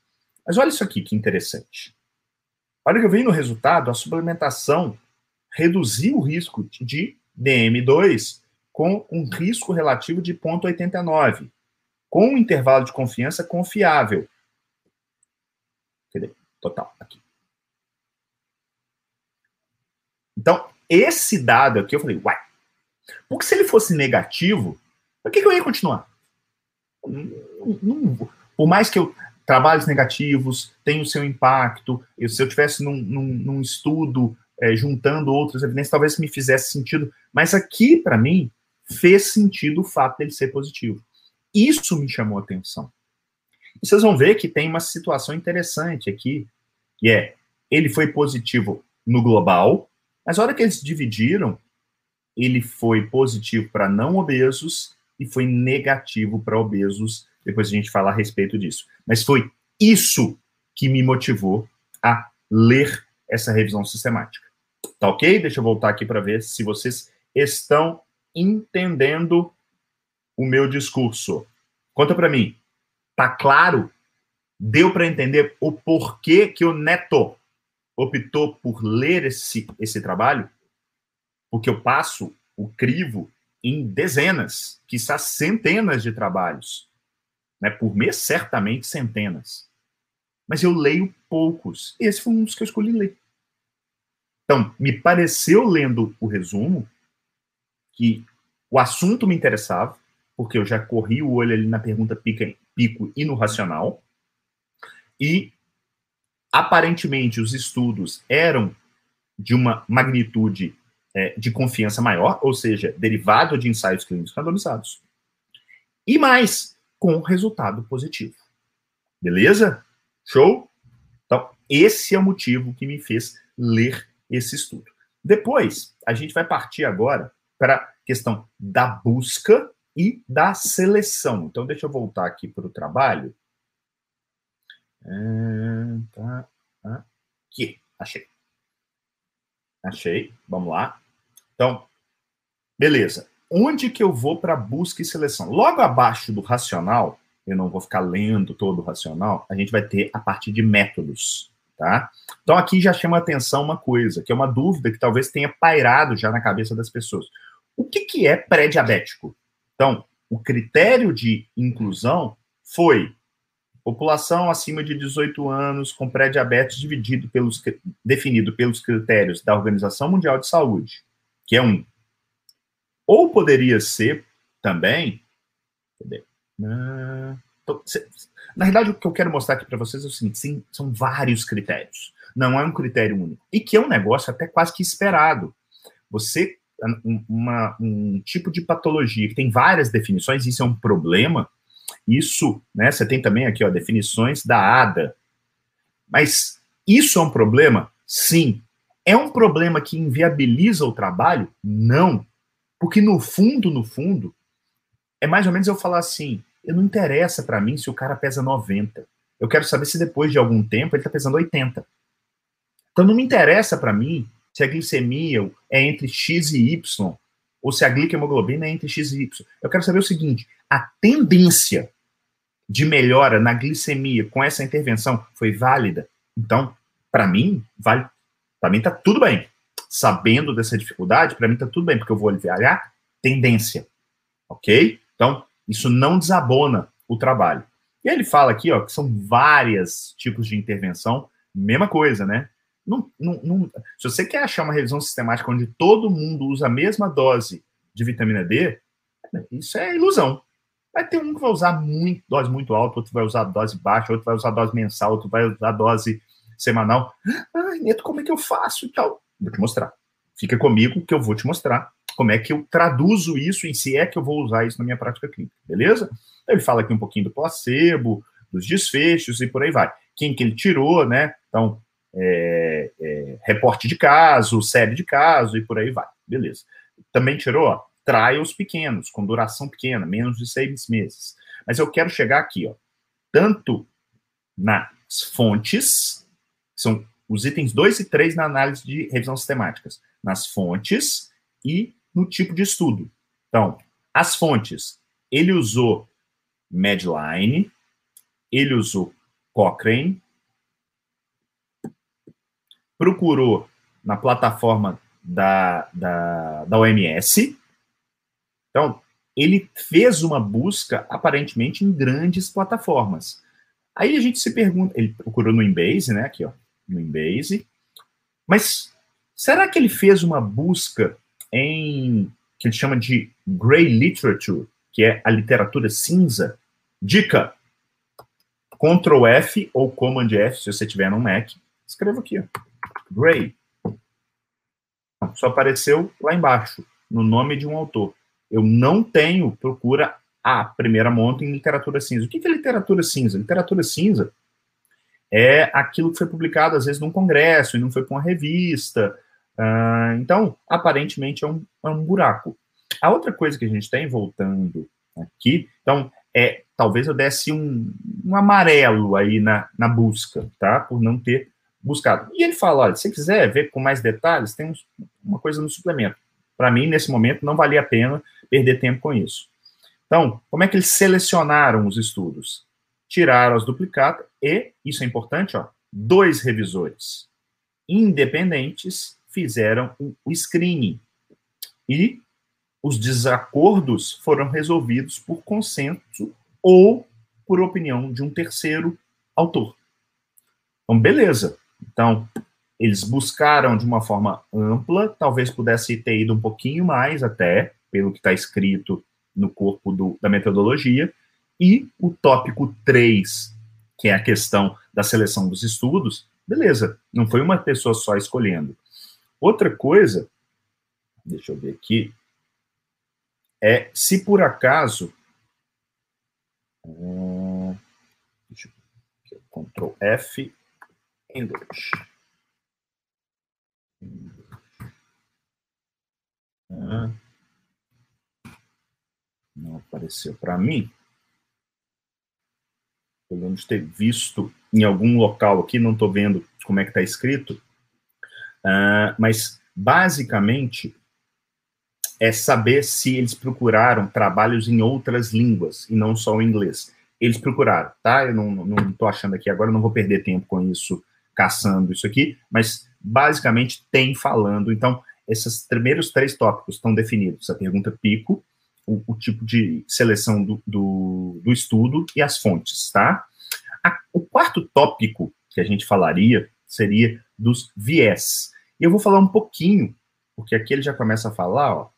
Mas olha isso aqui que interessante. Olha que eu vi no resultado, a suplementação reduziu o risco de DM2 com um risco relativo de 0,89, com um intervalo de confiança confiável. Total, aqui. Então, esse dado aqui, eu falei, uai, porque se ele fosse negativo, por que, que eu ia continuar? Não, não, por mais que eu trabalhos negativos tenham o seu impacto, eu, se eu tivesse num, num, num estudo é, juntando outras evidências, talvez me fizesse sentido, mas aqui, para mim, fez sentido o fato dele ser positivo. Isso me chamou a atenção. E vocês vão ver que tem uma situação interessante aqui, que é, ele foi positivo no global, mas a hora que eles dividiram, ele foi positivo para não obesos e foi negativo para obesos. Depois a gente fala a respeito disso. Mas foi isso que me motivou a ler essa revisão sistemática. Tá ok? Deixa eu voltar aqui para ver se vocês estão entendendo o meu discurso. Conta para mim. Tá claro? Deu para entender o porquê que o Neto optou por ler esse, esse trabalho? Porque eu passo o crivo em dezenas, quizás centenas de trabalhos. Né? Por mês, certamente centenas. Mas eu leio poucos. Esse foi um dos que eu escolhi ler. Então, me pareceu, lendo o resumo, que o assunto me interessava, porque eu já corri o olho ali na pergunta pica, pico e no racional, e aparentemente os estudos eram de uma magnitude é, de confiança maior, ou seja, derivado de ensaios clínicos randomizados, e mais, com resultado positivo. Beleza? Show? Então, esse é o motivo que me fez ler esse estudo. Depois, a gente vai partir agora para a questão da busca e da seleção. Então, deixa eu voltar aqui para o trabalho. É, tá, aqui, achei. Achei, vamos lá. Então, beleza. Onde que eu vou para busca e seleção? Logo abaixo do racional, eu não vou ficar lendo todo o racional, a gente vai ter a parte de métodos. Tá? Então aqui já chama atenção uma coisa, que é uma dúvida que talvez tenha pairado já na cabeça das pessoas. O que, que é pré-diabético? Então, o critério de inclusão foi população acima de 18 anos com pré-diabetes dividido pelos, definido pelos critérios da Organização Mundial de Saúde, que é um. Ou poderia ser também. Cadê? Ah, na verdade, o que eu quero mostrar aqui para vocês é o seguinte: sim, são vários critérios. Não é um critério único. E que é um negócio até quase que esperado. Você, uma, um tipo de patologia que tem várias definições, isso é um problema. Isso, né? Você tem também aqui, ó, definições da ADA. Mas isso é um problema? Sim. É um problema que inviabiliza o trabalho? Não. Porque no fundo, no fundo, é mais ou menos eu falar assim: não interessa para mim se o cara pesa 90. Eu quero saber se depois de algum tempo ele está pesando 80. Então não me interessa para mim se a glicemia é entre X e Y, ou se a glicemoglobina é entre X e Y. Eu quero saber o seguinte: a tendência de melhora na glicemia com essa intervenção foi válida? Então, para mim, vale. Para mim tá tudo bem. Sabendo dessa dificuldade, para mim tá tudo bem, porque eu vou avaliar tendência. Ok? Então, isso não desabona o trabalho. E ele fala aqui, ó, que são vários tipos de intervenção, mesma coisa, né? Não, não, não, se você quer achar uma revisão sistemática onde todo mundo usa a mesma dose de vitamina D, isso é ilusão. Vai ter um que vai usar muito, dose muito alta, outro vai usar dose baixa, outro vai usar dose mensal, outro vai usar dose semanal. Ai, Neto, como é que eu faço e tal? Vou te mostrar. Fica comigo que eu vou te mostrar como é que eu traduzo isso em se é que eu vou usar isso na minha prática clínica, beleza? Ele fala aqui um pouquinho do placebo, dos desfechos e por aí vai. Quem que ele tirou, né? Então, é, é, reporte de caso, série de caso e por aí vai, beleza. Também tirou, ó, trials pequenos, com duração pequena, menos de seis meses. Mas eu quero chegar aqui, ó, tanto nas fontes, são os itens 2 e 3 na análise de revisão sistemáticas, nas fontes e no tipo de estudo. Então, as fontes, ele usou Medline, ele usou Cochrane, procurou na plataforma da, da, da OMS. Então, ele fez uma busca, aparentemente, em grandes plataformas. Aí a gente se pergunta, ele procurou no Embase, né? Aqui, ó, no Embase. Mas será que ele fez uma busca em que ele chama de Grey Literature, que é a literatura cinza? Dica: Ctrl F ou Command F, se você tiver no Mac, escreva aqui, ó. Gray. Só apareceu lá embaixo, no nome de um autor. Eu não tenho procura a primeira monta em literatura cinza. O que é literatura cinza? Literatura cinza é aquilo que foi publicado, às vezes, num congresso, e não foi para uma revista. Uh, então, aparentemente, é um, é um buraco. A outra coisa que a gente tem, voltando aqui, então, é talvez eu desse um, um amarelo aí na, na busca, tá? Por não ter buscado. E ele fala: olha, se quiser ver com mais detalhes, tem uma coisa no suplemento. Para mim, nesse momento, não valia a pena perder tempo com isso. Então, como é que eles selecionaram os estudos? Tiraram as duplicatas e, isso é importante, ó, dois revisores independentes fizeram o screening. E os desacordos foram resolvidos por consenso ou por opinião de um terceiro autor. Então, beleza. Então, eles buscaram de uma forma ampla, talvez pudesse ter ido um pouquinho mais até, pelo que está escrito no corpo do, da metodologia, e o tópico 3, que é a questão da seleção dos estudos, beleza, não foi uma pessoa só escolhendo. Outra coisa, deixa eu ver aqui, é se por acaso. Hum, deixa eu, Ctrl F, English. Ah, não apareceu para mim. Pelo menos ter visto em algum local aqui, não estou vendo como é que está escrito. Uh, mas, basicamente, é saber se eles procuraram trabalhos em outras línguas e não só o inglês. Eles procuraram, tá? Eu não estou achando aqui agora, não vou perder tempo com isso caçando isso aqui, mas basicamente tem falando. Então, esses primeiros três tópicos estão definidos: a pergunta pico, o, o tipo de seleção do, do, do, estudo e as fontes, tá? A, o quarto tópico que a gente falaria seria dos viés. E eu vou falar um pouquinho, porque aqui ele já começa a falar, ó,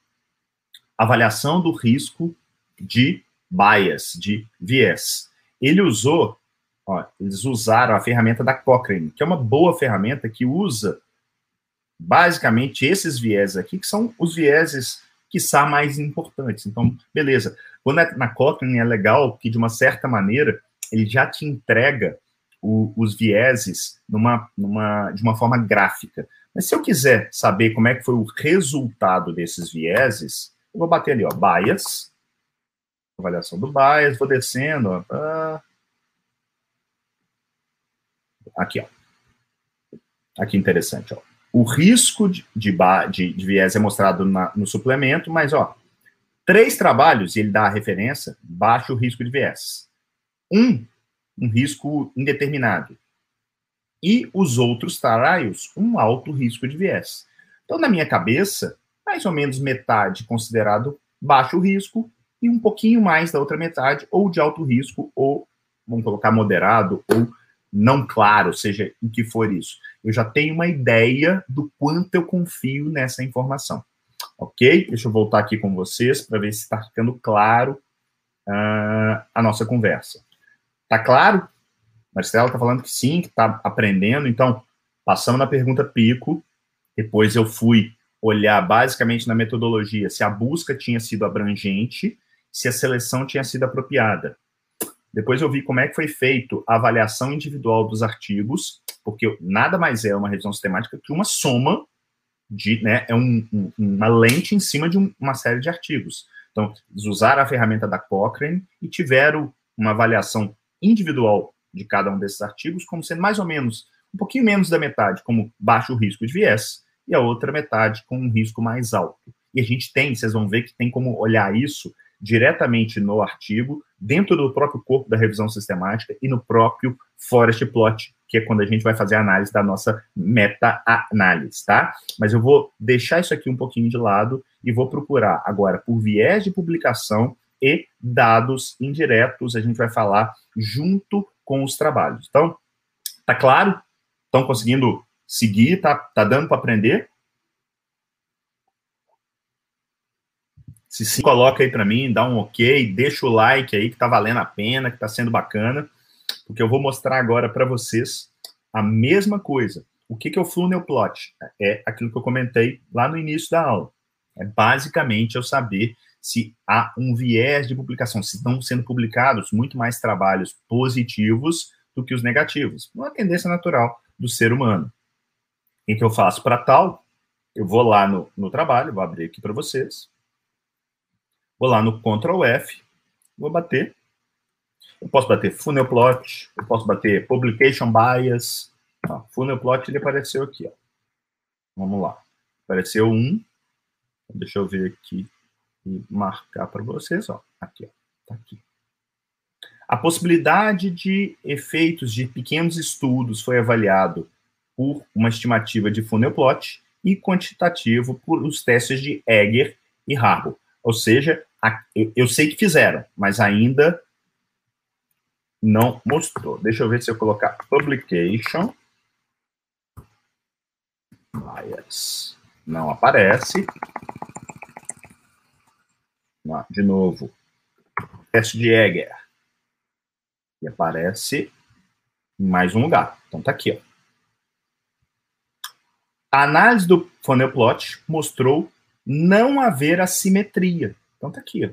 avaliação do risco de bias, de viés. Ele usou Ó, eles usaram a ferramenta da Cochrane, que é uma boa ferramenta que usa basicamente esses viés aqui, que são os vieses que são mais importantes. Então, beleza. Quando é na Cochrane é legal que, de uma certa maneira, ele já te entrega o, os vieses numa, numa, de uma forma gráfica. Mas se eu quiser saber como é que foi o resultado desses vieses, eu vou bater ali, ó, bias, avaliação do bias, vou descendo, ó, ah, Aqui, ó. Aqui interessante, ó. O risco de, de, de, de viés é mostrado na, no suplemento, mas, ó, três trabalhos, e ele dá a referência, baixo risco de viés. Um, um risco indeterminado. E os outros trabalhos, um alto risco de viés. Então, na minha cabeça, mais ou menos metade considerado baixo risco e um pouquinho mais da outra metade, ou de alto risco, ou, vamos colocar, moderado, ou não claro, seja o que for isso. Eu já tenho uma ideia do quanto eu confio nessa informação. Ok? Deixa eu voltar aqui com vocês para ver se está ficando claro uh, a nossa conversa. Tá claro? Marcelo está falando que sim, que está aprendendo. Então, passamos na pergunta pico. Depois eu fui olhar basicamente na metodologia se a busca tinha sido abrangente, se a seleção tinha sido apropriada. Depois eu vi como é que foi feito a avaliação individual dos artigos, porque nada mais é uma revisão sistemática que uma soma de, né, é um, um, uma lente em cima de um, uma série de artigos. Então, eles usaram a ferramenta da Cochrane e tiveram uma avaliação individual de cada um desses artigos, como sendo mais ou menos, um pouquinho menos da metade, como baixo risco de viés, e a outra metade com um risco mais alto. E a gente tem, vocês vão ver que tem como olhar isso diretamente no artigo, dentro do próprio corpo da revisão sistemática e no próprio forest plot, que é quando a gente vai fazer a análise da nossa meta-análise, tá? Mas eu vou deixar isso aqui um pouquinho de lado e vou procurar agora por viés de publicação e dados indiretos, a gente vai falar junto com os trabalhos. Então, tá claro? Estão conseguindo seguir? Tá, tá dando para aprender? Se sim, coloca aí para mim, dá um ok, deixa o like aí que tá valendo a pena, que tá sendo bacana, porque eu vou mostrar agora para vocês a mesma coisa. O que, que é o funnel plot? É aquilo que eu comentei lá no início da aula. É basicamente eu saber se há um viés de publicação, se estão sendo publicados muito mais trabalhos positivos do que os negativos. Uma tendência natural do ser humano. O que eu faço para tal? Eu vou lá no, no trabalho, vou abrir aqui para vocês. Vou lá no Ctrl F, vou bater. Eu posso bater funnel plot, eu posso bater publication bias. Ó, funnel plot ele apareceu aqui, ó. Vamos lá. Apareceu um. Deixa eu ver aqui e marcar para vocês, ó. Aqui, ó. Tá aqui. A possibilidade de efeitos de pequenos estudos foi avaliado por uma estimativa de funnel plot e quantitativo por os testes de Egger e Harbaugh. Ou seja, eu sei que fizeram, mas ainda não mostrou. Deixa eu ver se eu colocar publication. Bias. Não aparece. De novo. Teste de Egger. E aparece em mais um lugar. Então tá aqui, ó. A análise do funnel plot mostrou não haver assimetria. Então tá aqui, ó.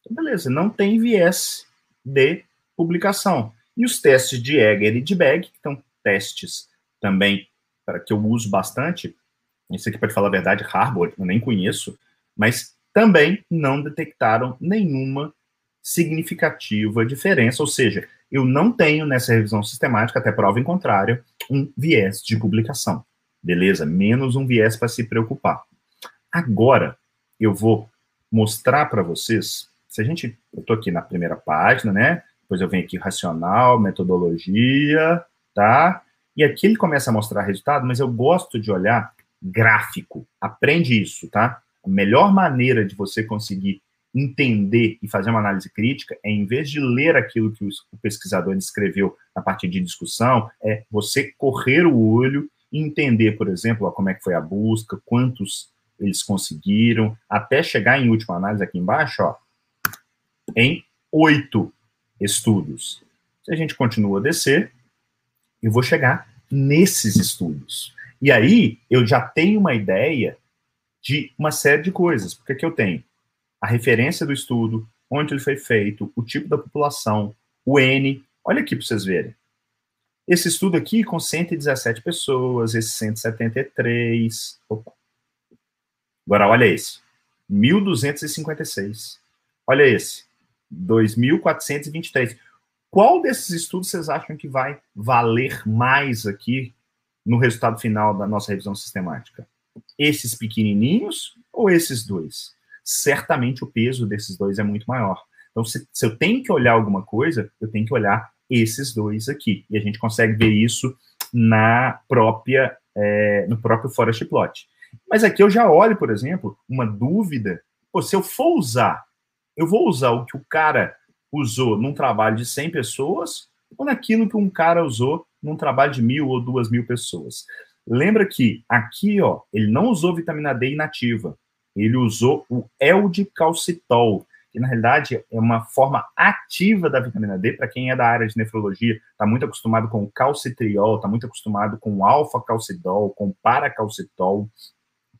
Então, beleza, não tem viés de publicação. E os testes de Egger e de Bag, que são testes também para que eu uso bastante, isso aqui, para falar a verdade, Harvard, eu nem conheço, mas também não detectaram nenhuma significativa diferença, ou seja, eu não tenho nessa revisão sistemática, até prova em contrário, um viés de publicação. Beleza? Menos um viés para se preocupar. Agora, eu vou mostrar para vocês, se a gente, eu estou aqui na primeira página, né? Depois eu venho aqui racional, metodologia, tá? E aqui ele começa a mostrar resultado, mas eu gosto de olhar gráfico. Aprende isso, tá? A melhor maneira de você conseguir entender e fazer uma análise crítica é, em vez de ler aquilo que o pesquisador escreveu na parte de discussão, é você correr o olho e entender, por exemplo, como é que foi a busca, quantos eles conseguiram, até chegar em última análise aqui embaixo, ó, em oito estudos. Se a gente continua a descer, eu vou chegar nesses estudos. E aí eu já tenho uma ideia de uma série de coisas, porque aqui eu tenho a referência do estudo, onde ele foi feito, o tipo da população, o N. Olha aqui para vocês verem. Esse estudo aqui com 117 pessoas, esse 173. Opa. Agora, olha esse. 1.256. Olha esse. 2.423. Qual desses estudos vocês acham que vai valer mais aqui no resultado final da nossa revisão sistemática? Esses pequenininhos ou esses dois? Certamente o peso desses dois é muito maior. Então, se, se eu tenho que olhar alguma coisa, eu tenho que olhar esses dois aqui. E a gente consegue ver isso na própria, é, no próprio Forest Plot. Mas aqui eu já olho, por exemplo, uma dúvida. Pô, se eu for usar, eu vou usar o que o cara usou num trabalho de 100 pessoas ou naquilo que um cara usou num trabalho de mil ou duas mil pessoas. Lembra que aqui, ó, ele não usou vitamina D inativa, ele usou o L-calcitol, que na realidade é uma forma ativa da vitamina D, para quem é da área de nefrologia, está muito acostumado com calcitriol, está muito acostumado com alfa-calcidol, com paracalcitol,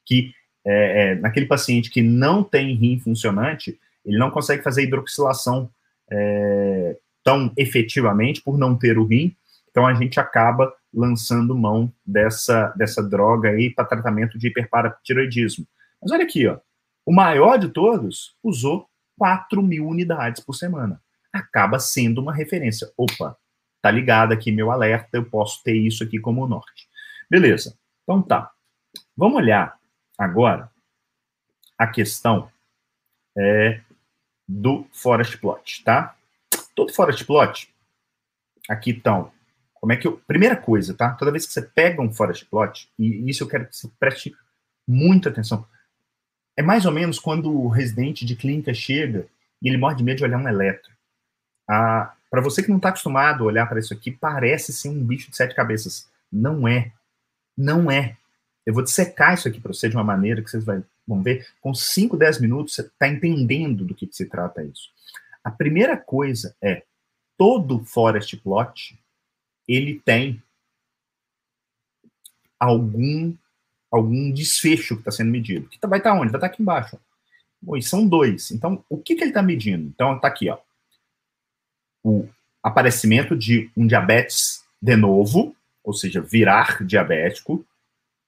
que é, é, naquele paciente que não tem rim funcionante, ele não consegue fazer hidroxilação é, tão efetivamente por não ter o rim, então a gente acaba lançando mão dessa, dessa droga aí para tratamento de hiperparatiroidismo. Mas olha aqui, ó, o maior de todos usou 4 mil unidades por semana. Acaba sendo uma referência. Opa, tá ligado aqui meu alerta, eu posso ter isso aqui como norte. Beleza, então tá. Vamos olhar agora a questão é, do Forest Plot, tá? Todo Forest Plot, aqui estão, como é que eu... Primeira coisa, tá? Toda vez que você pega um Forest Plot, e isso eu quero que você preste muita atenção, é mais ou menos quando o residente de clínica chega e ele morre de medo de olhar um eletro. Ah, para você que não está acostumado a olhar para isso aqui, parece ser um bicho de sete cabeças. Não é. Não é. Eu vou dissecar isso aqui para você de uma maneira que vocês vão ver. Com 5, 10 minutos, você está entendendo do que, que se trata isso. A primeira coisa é, todo forest plot, ele tem algum algum desfecho que está sendo medido. Que tá, vai estar tá onde? Vai estar tá aqui embaixo. Bom, são dois. Então, o que, que ele está medindo? Então, está aqui, ó. O aparecimento de um diabetes de novo, ou seja, virar diabético,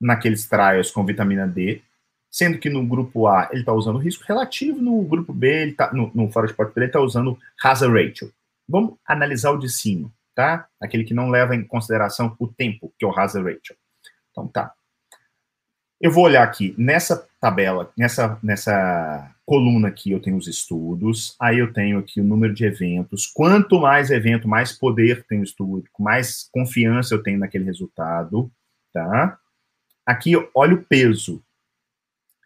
naqueles trials com vitamina D, sendo que no grupo A ele está usando risco relativo, no grupo B, ele tá, no, no Forest Sport ele está usando hazard ratio. Vamos analisar o de cima, tá? Aquele que não leva em consideração o tempo, que é o hazard ratio. Então tá. Eu vou olhar aqui nessa tabela, nessa, nessa coluna aqui, eu tenho os estudos, aí eu tenho aqui o número de eventos. Quanto mais evento, mais poder tem o estudo, mais confiança eu tenho naquele resultado, tá? Aqui, olha o peso.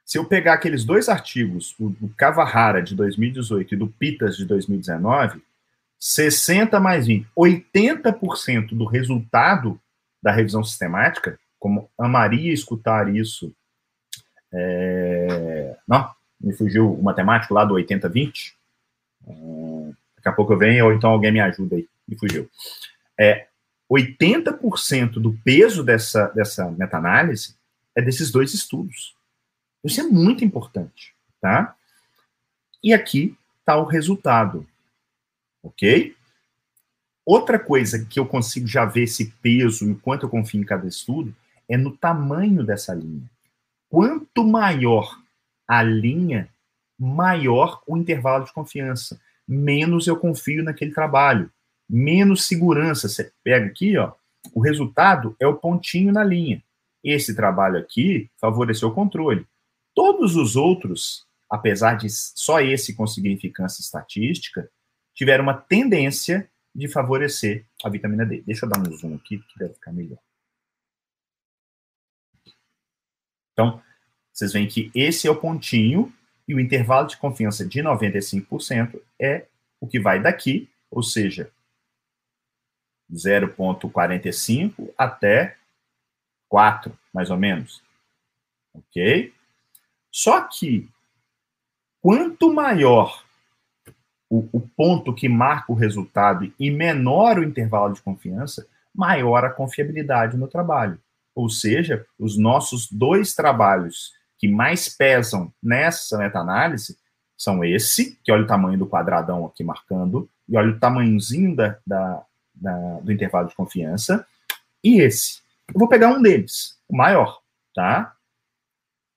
Se eu pegar aqueles dois artigos, o do Kawahara de 2018 e do Pitas de 2019, 60 mais 20, 80% do resultado da revisão sistemática como amaria escutar isso. É... Não, me fugiu o matemático lá do 80-20. É... Daqui a pouco eu venho, ou então alguém me ajuda aí. Me fugiu. É, 80% do peso dessa, dessa meta-análise é desses dois estudos. Isso é muito importante, tá? E aqui está o resultado, ok? Outra coisa que eu consigo já ver esse peso, enquanto eu confio em cada estudo, é no tamanho dessa linha. Quanto maior a linha, maior o intervalo de confiança. Menos eu confio naquele trabalho. Menos segurança. Você pega aqui, ó, o resultado é o pontinho na linha. Esse trabalho aqui favoreceu o controle. Todos os outros, apesar de só esse conseguir eficácia estatística, tiveram uma tendência de favorecer a vitamina D. Deixa eu dar um zoom aqui, que deve ficar melhor. Então, vocês veem que esse é o pontinho e o intervalo de confiança de 95% é o que vai daqui, ou seja, 0,45 até 4, mais ou menos. Ok? Só que, quanto maior o, o, ponto que marca o resultado e menor o intervalo de confiança, maior a confiabilidade no trabalho. Ou seja, os nossos dois trabalhos que mais pesam nessa meta-análise são esse, que olha o tamanho do quadradão aqui marcando, e olha o tamanhozinho da, da, da, do intervalo de confiança, e esse. Eu vou pegar um deles, o maior, tá?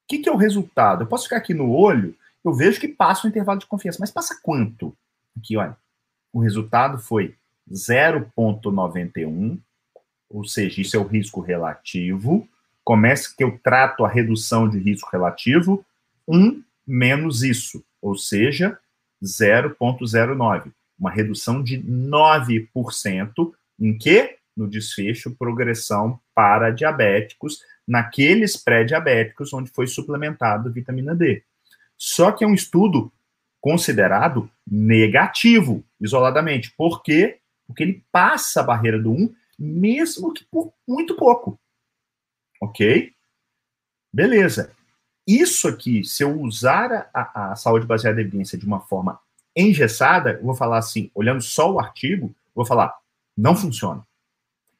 O que, que é o resultado? Eu posso ficar aqui no olho, eu vejo que passa o intervalo de confiança, mas passa quanto? Aqui, olha. O resultado foi 0,91 ou seja, isso é o risco relativo. Começa que eu trato a redução de risco relativo, 1 menos isso, ou seja, 0,09. Uma redução de 9% em que? No desfecho, progressão para diabéticos, naqueles pré-diabéticos onde foi suplementado vitamina D. Só que é um estudo considerado negativo, isoladamente. Por quê? Porque ele passa a barreira do 1 mesmo que por muito pouco. Ok? Beleza. Isso aqui, se eu usar a, a saúde baseada em evidência de uma forma engessada, vou falar assim, olhando só o artigo, vou falar, não funciona.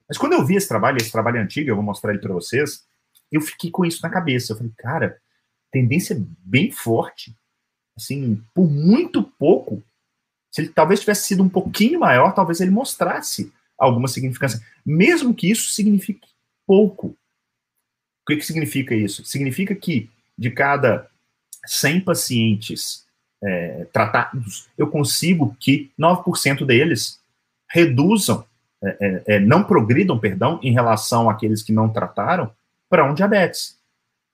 Mas quando eu vi esse trabalho, esse trabalho é antigo, eu vou mostrar ele para vocês, eu fiquei com isso na cabeça. Eu falei, cara, tendência bem forte. Assim, por muito pouco, se ele talvez tivesse sido um pouquinho maior, talvez ele mostrasse alguma significância, mesmo que isso signifique pouco. O que, que significa isso? Significa que de cada 100 pacientes é, tratados, eu consigo que 9% deles reduzam, é, é, é, não progridam, perdão, em relação àqueles que não trataram, para um diabetes.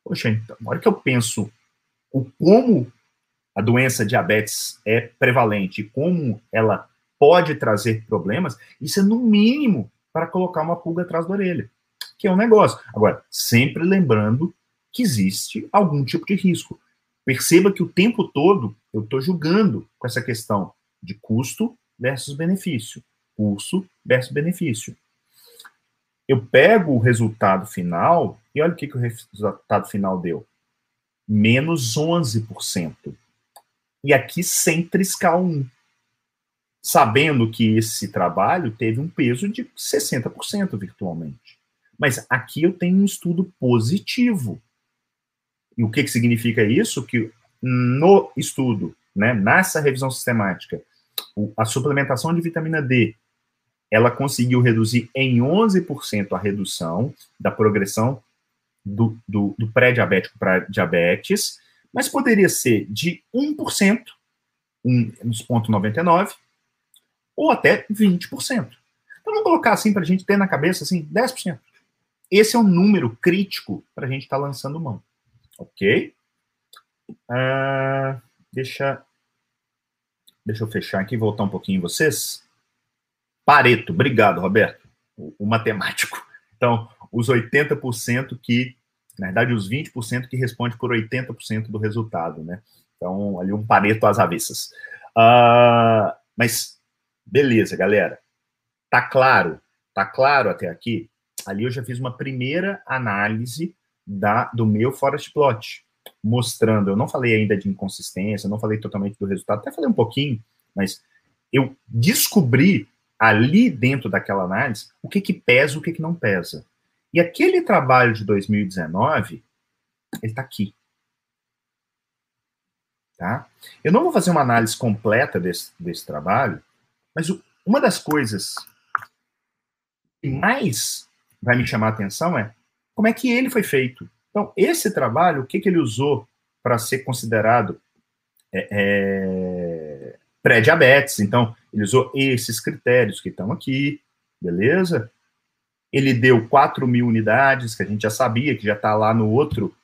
Poxa, então, na hora que eu penso o como a doença diabetes é prevalente como ela pode trazer problemas, isso é no mínimo para colocar uma pulga atrás da orelha, que é um negócio. Agora, sempre lembrando que existe algum tipo de risco. Perceba que o tempo todo eu estou julgando com essa questão de custo versus benefício. Custo versus benefício. Eu pego o resultado final e olha o que, que o resultado final deu. Menos 11%. E aqui sem triscar um. Sabendo que esse trabalho teve um peso de 60% virtualmente. Mas aqui eu tenho um estudo positivo. E o que, que significa isso? Que no estudo, né, nessa revisão sistemática, a suplementação de vitamina D, ela conseguiu reduzir em 11% a redução da progressão do, do, do pré-diabético para diabetes, mas poderia ser de 1%, 1,99%, ou até 20%. Então vamos colocar assim para a gente ter na cabeça assim, 10%. Esse é um número crítico para a gente estar tá lançando mão. Ok? Uh, deixa, deixa eu fechar aqui e voltar um pouquinho em vocês. Pareto, obrigado, Roberto, o, o matemático. Então, os 80% que, na verdade, os 20% que responde por 80% do resultado, né? Então, ali um pareto às avessas. Uh, mas, beleza, galera. Tá claro? Tá claro até aqui? Ali eu já fiz uma primeira análise da, do meu forest plot, mostrando, eu não falei ainda de inconsistência, não falei totalmente do resultado, até falei um pouquinho, mas eu descobri ali dentro daquela análise o que que pesa, o que que não pesa. E aquele trabalho de 2019, ele está aqui. Tá? Eu não vou fazer uma análise completa desse, desse trabalho, mas o, uma das coisas que mais vai me chamar a atenção é como é que ele foi feito. Então, esse trabalho, o que, que ele usou para ser considerado é, é, pré-diabetes? Então, ele usou esses critérios que estão aqui, beleza? Ele deu 4 mil unidades, que a gente já sabia, que já está lá no outro,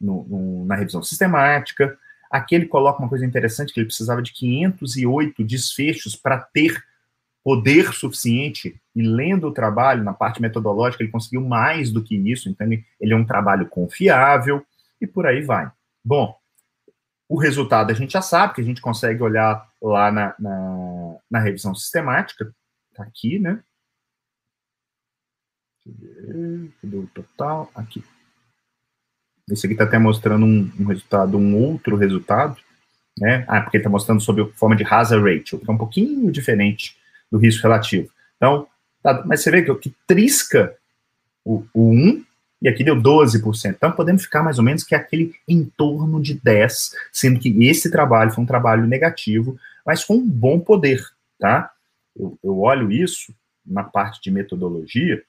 no, no, na revisão sistemática. Aqui ele coloca uma coisa interessante, que ele precisava de 508 desfechos para ter poder suficiente e lendo o trabalho na parte metodológica, ele conseguiu mais do que isso, então ele, é um trabalho confiável e por aí vai. Bom, o resultado a gente já sabe, que a gente consegue olhar lá na, na, na revisão sistemática, tá aqui, né? Cadê o total? Aqui. Esse aqui está até mostrando um, um, resultado, um outro resultado, né? Ah, porque está mostrando sob a forma de hazard ratio, que é um pouquinho diferente do risco relativo. Então, tá, mas você vê que o que trisca o, o 1 e aqui deu 12%. Então, podemos ficar mais ou menos que é aquele em torno de 10%, sendo que esse trabalho foi um trabalho negativo, mas com um bom poder, tá? Eu, eu olho isso na parte de metodologia.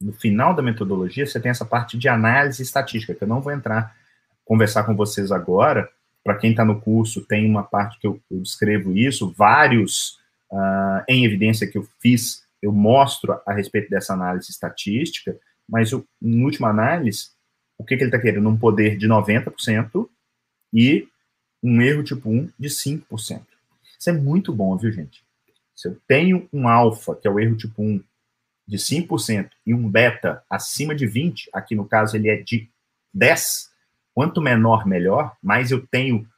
No final da metodologia, você tem essa parte de análise estatística, que eu não vou entrar, conversar com vocês agora. Para quem está no curso, tem uma parte que eu, eu descrevo isso, vários uh, em evidência que eu fiz, eu mostro a, respeito dessa análise estatística, mas eu, em última análise, o que, que ele está querendo? Um poder de 90% e um erro tipo 1 de 5%. Isso é muito bom, viu, gente? Se eu tenho um alfa, que é o erro tipo 1, de 5%, e um beta acima de 20%, aqui no caso ele é de 10%, quanto menor, melhor, mais eu tenho,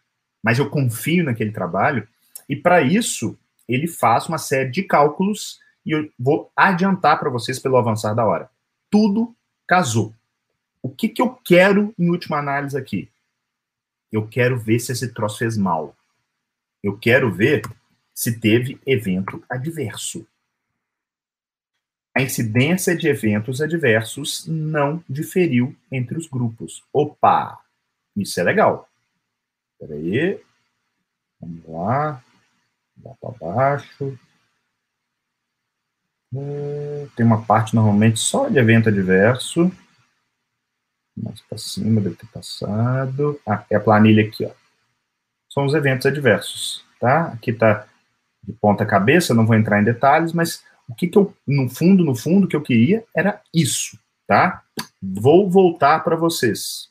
mais eu confio naquele trabalho, e para isso, ele faz uma série de cálculos e eu vou adiantar para vocês pelo avançar da hora. Tudo casou. O que, que eu quero em última análise aqui? Eu quero ver se esse troço fez mal. Eu quero ver se teve evento adverso. A incidência de eventos adversos não diferiu entre os grupos. Opa! Isso é legal. Espera aí. Vamos lá. Dá para baixo. É, tem uma parte normalmente só de evento adverso. Mais para cima deve ter passado. Ah, é a planilha aqui, ó. São os eventos adversos, tá? Aqui tá de ponta cabeça, não vou entrar em detalhes, mas o que, que eu, no fundo, no fundo, que eu queria era isso, tá? Vou voltar para vocês.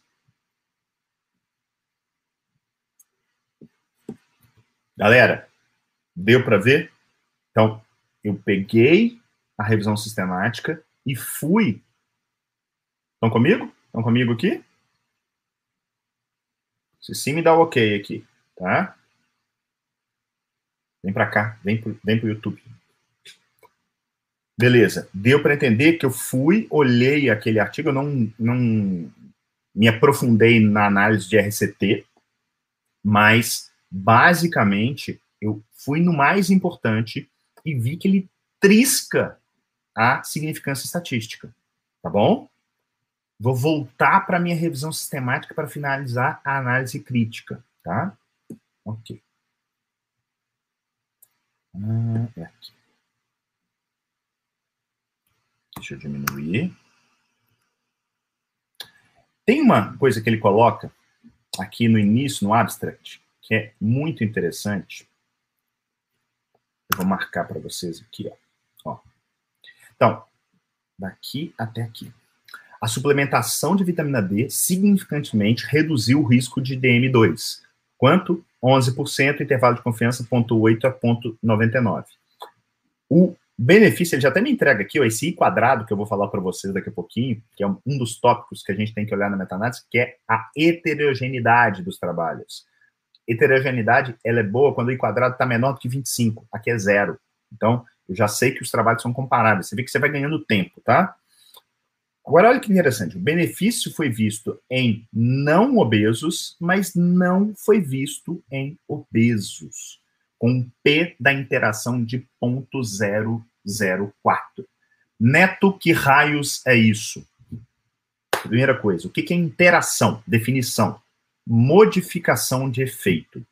Galera, deu para ver? Então, eu peguei a revisão sistemática e fui. Estão comigo? Estão comigo aqui? Se sim, me dá o ok aqui, tá? Vem para cá, vem pro, vem pro YouTube. Beleza, deu para entender que eu fui, olhei aquele artigo, eu não, não me aprofundei na análise de RCT, mas basicamente fui no mais importante e vi que ele trisca a significância estatística, tá bom? Vou voltar para minha revisão sistemática para finalizar a análise crítica, tá? Ok. Ah, é aqui. Deixa eu diminuir. Tem uma coisa que ele coloca aqui no início, no abstract, que é muito interessante. Eu vou marcar para vocês aqui, ó. ó. Então, daqui até aqui. A suplementação de vitamina D significantemente reduziu o risco de DM2. Quanto? 11%, intervalo de confiança 0,8 a 0,99. O benefício, ele já até me entrega aqui, ó, esse I quadrado que eu vou falar para vocês daqui a pouquinho, que é um dos tópicos que a gente tem que olhar na meta-análise, que é a heterogeneidade dos trabalhos. Heterogeneidade, ela é boa quando o quadrado está menor do que 25, aqui é zero. Então, eu já sei que os trabalhos são comparáveis. Você vê que você vai ganhando tempo, tá? Agora, olha que interessante. O benefício foi visto em não obesos, mas não foi visto em obesos com P da interação de 0.004. Neto, que raios é isso? Primeira coisa, o que é interação? Definição. Modificação de efeito. O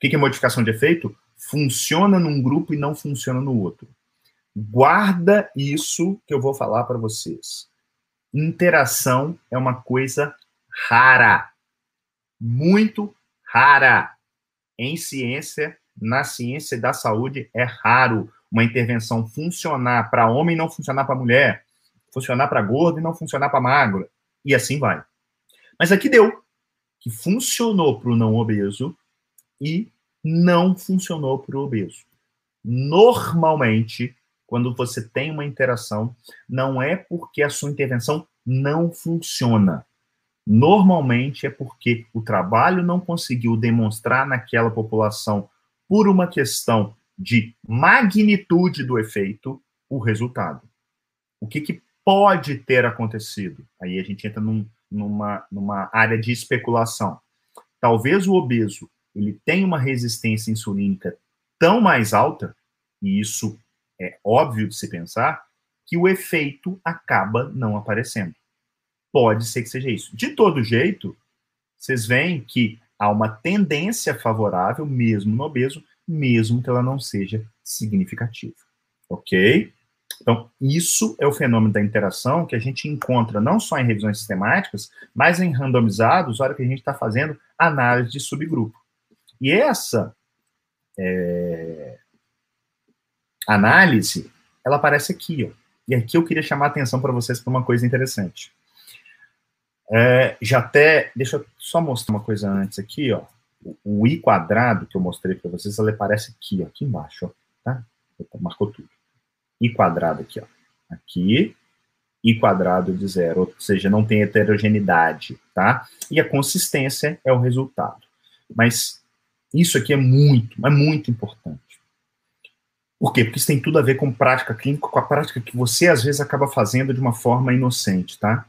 que é modificação de efeito? Funciona num grupo e não funciona no outro. Guarda isso que eu vou falar para vocês. Interação é uma coisa rara. Muito rara. Em ciência, na ciência da saúde é raro uma intervenção funcionar para homem e não funcionar para mulher, funcionar para gordo e não funcionar para magro, e assim vai. Mas aqui deu que funcionou para o não obeso e não funcionou para o obeso. Normalmente, quando você tem uma interação, não é porque a sua intervenção não funciona. Normalmente é porque o trabalho não conseguiu demonstrar naquela população por uma questão de magnitude do efeito, o resultado. O que, que pode ter acontecido? Aí a gente entra num, numa, numa área de especulação. Talvez o obeso ele tenha uma resistência insulínica tão mais alta, e isso é óbvio de se pensar, que o efeito acaba não aparecendo. Pode ser que seja isso. De todo jeito, vocês veem que há uma tendência favorável, mesmo no obeso, mesmo que ela não seja significativa. Ok? Então, isso é o fenômeno da interação que a gente encontra não só em revisões sistemáticas, mas em randomizados, na hora que a gente está fazendo análise de subgrupo. E essa é, análise, ela aparece aqui, ó. E aqui eu queria chamar a atenção para vocês para uma coisa interessante. É, já até, deixa eu só mostrar uma coisa antes aqui, ó. O, I quadrado que eu mostrei para vocês, ele aparece aqui, ó, aqui embaixo, ó, tá? Marcou tudo. I quadrado aqui, ó. Aqui, I quadrado de zero, ou seja, não tem heterogeneidade, tá? E a consistência é o resultado. Mas isso aqui é muito, é muito importante. Por quê? Porque isso tem tudo a ver com prática clínica, com a prática que você às vezes acaba fazendo de uma forma inocente, tá?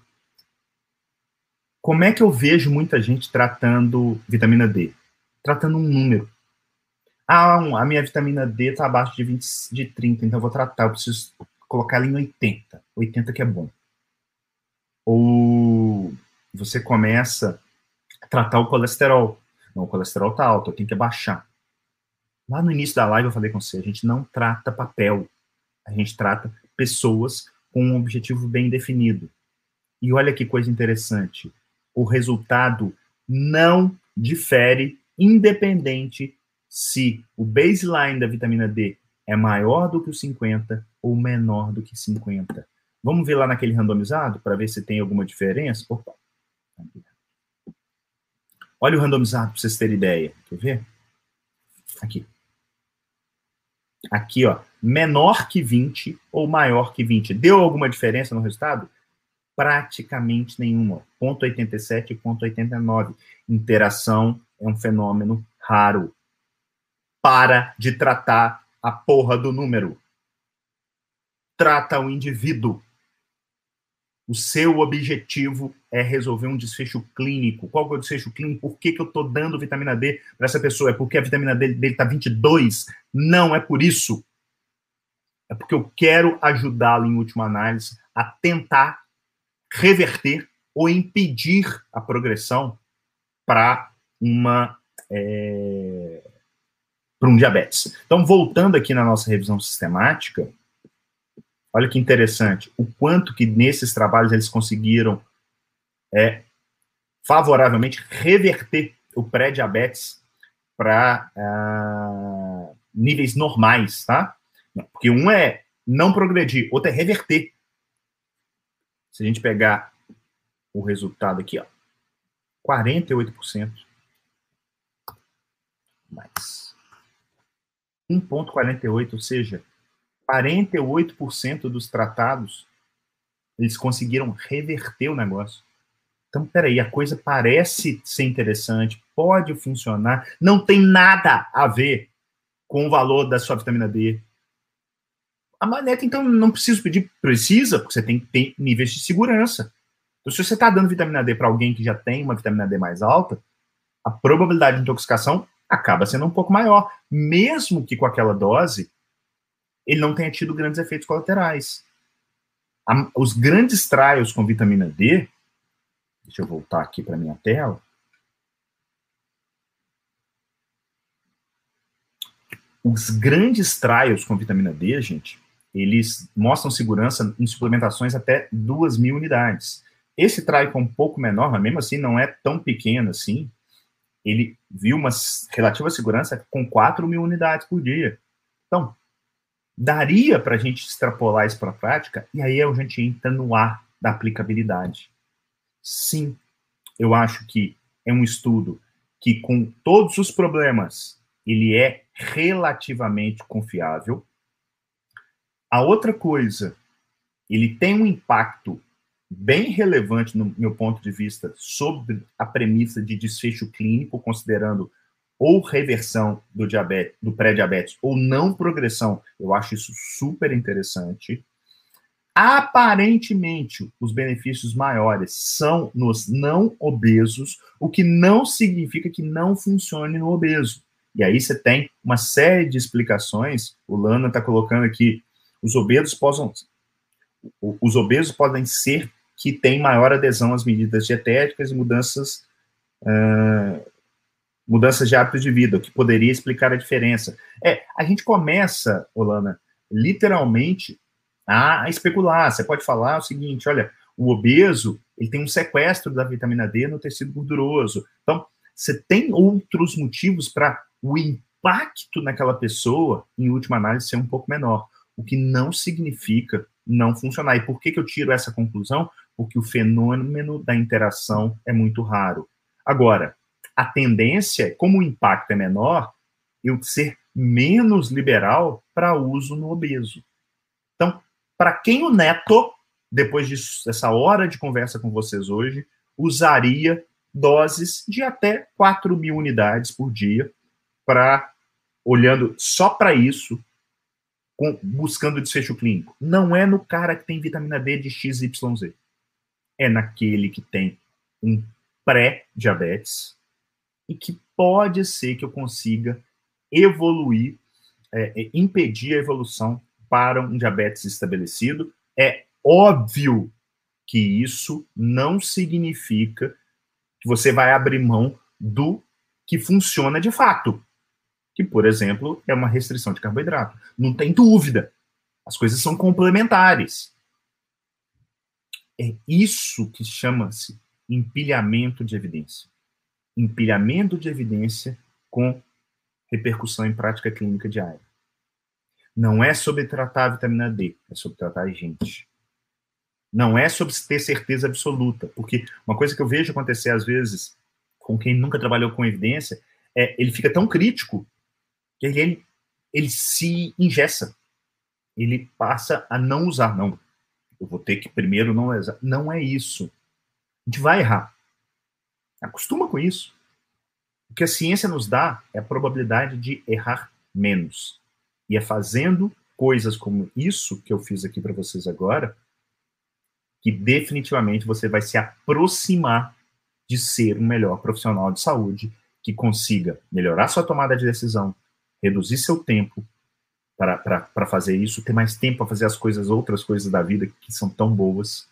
Como é que eu vejo muita gente tratando vitamina D? Tratando um número. Ah, a minha vitamina D está abaixo de, 20, de 30, então eu vou tratar, eu preciso colocar ela em 80. 80 que é bom. Ou você começa a tratar o colesterol. Não, o colesterol está alto, eu tenho que baixar. Lá no início da live eu falei com você, a gente não trata papel, a gente trata pessoas com um objetivo bem definido. E olha que coisa interessante o resultado não difere, independente se o baseline da vitamina D é maior do que o 50 ou menor do que 50. Vamos ver lá naquele randomizado para ver se tem alguma diferença? Opa. Olha o randomizado para vocês terem ideia. Quer ver? Aqui. Aqui, ó, menor que 20 ou maior que 20. Deu alguma diferença no resultado? Praticamente nenhuma. Ponto 87 e ponto 89. Interação é um fenômeno raro. Para de tratar a porra do número. Trata o indivíduo. O seu objetivo é resolver um desfecho clínico. Qual é o desfecho clínico? Por que, que eu estou dando vitamina D para essa pessoa? É porque a vitamina D dele está 22? Não é por isso. É porque eu quero ajudá-lo, em última análise, a tentar reverter ou impedir a progressão para uma é, para um diabetes. Então, voltando aqui na nossa revisão sistemática, olha que interessante, o quanto que nesses trabalhos eles conseguiram é, favoravelmente reverter o pré-diabetes para uh, níveis normais, tá? Porque um é não progredir, outro é reverter. Se a gente pegar o resultado aqui, ó, 48%. Mais 1,48, ou seja, 48% dos tratados eles conseguiram reverter o negócio. Então, peraí, a coisa parece ser interessante, pode funcionar, não tem nada a ver com o valor da sua vitamina D. A maneta, então, não precisa pedir, precisa, porque você tem que ter níveis de segurança. Então, se você está dando vitamina D para alguém que já tem uma vitamina D mais alta, a probabilidade de intoxicação acaba sendo um pouco maior, mesmo que com aquela dose ele não tenha tido grandes efeitos colaterais. Os grandes trials com vitamina D Deixa eu voltar aqui para minha tela. Os grandes trials com vitamina D, gente, eles mostram segurança em suplementações até 2 mil unidades. Esse trial com um pouco menor, mas mesmo assim não é tão pequeno assim, ele viu uma relativa segurança com 4 mil unidades por dia. Então, daria para a gente extrapolar isso para a prática, e aí a gente entra no ar da aplicabilidade. Sim, eu acho que é um estudo que, com todos os problemas, ele é relativamente confiável. A outra coisa, ele tem um impacto bem relevante, no meu ponto de vista, sobre a premissa de desfecho clínico, considerando ou reversão do diabetes, do pré-diabetes, ou não progressão. Eu acho isso super interessante. Aparentemente, os benefícios maiores são nos não obesos, o que não significa que não funcione no obeso. E aí você tem uma série de explicações. O Lana está colocando aqui: os obesos possam, os obesos podem ser que têm maior adesão às medidas dietéticas e mudanças, uh, mudanças de hábitos de vida, o que poderia explicar a diferença. É, a gente começa, Olana, literalmente a especular. Você pode falar o seguinte: olha, o obeso ele tem um sequestro da vitamina D no tecido gorduroso. Então, você tem outros motivos para o impacto naquela pessoa, em última análise, ser um pouco menor. O que não significa não funcionar. E por que, que eu tiro essa conclusão? Porque o fenômeno da interação é muito raro. Agora, a tendência, como o impacto é menor, eu ser menos liberal para uso no obeso. Então, para quem o Neto, depois dessa hora de conversa com vocês hoje, usaria doses de até 4 mil unidades por dia para olhando só para isso, com, buscando desfecho clínico. Não é no cara que tem vitamina D de XYZ. É naquele que tem um pré-diabetes e que pode ser que eu consiga evoluir, é, é impedir a evolução para um diabetes estabelecido. É óbvio que isso não significa que você vai abrir mão do que funciona de fato, que, por exemplo, é uma restrição de carboidrato. Não tem dúvida. As coisas são complementares. É isso que chama-se empilhamento de evidência. Empilhamento de evidência com repercussão em prática clínica diária. Não é sobre tratar a vitamina D, é sobre tratar a gente. Não é sobre ter certeza absoluta, porque uma coisa que eu vejo acontecer às vezes com quem nunca trabalhou com evidência é ele fica tão crítico ele, ele se ingessa. Ele passa a não usar. Não, eu vou ter que primeiro não usar. Não é isso. A gente vai errar. Acostuma com isso. O que a ciência nos dá é a probabilidade de errar menos. E é fazendo coisas como isso que eu fiz aqui para vocês agora que definitivamente você vai se aproximar de ser um melhor profissional de saúde que consiga melhorar sua tomada de decisão, reduzir seu tempo para fazer isso, ter mais tempo para fazer as coisas, outras coisas da vida que são tão boas,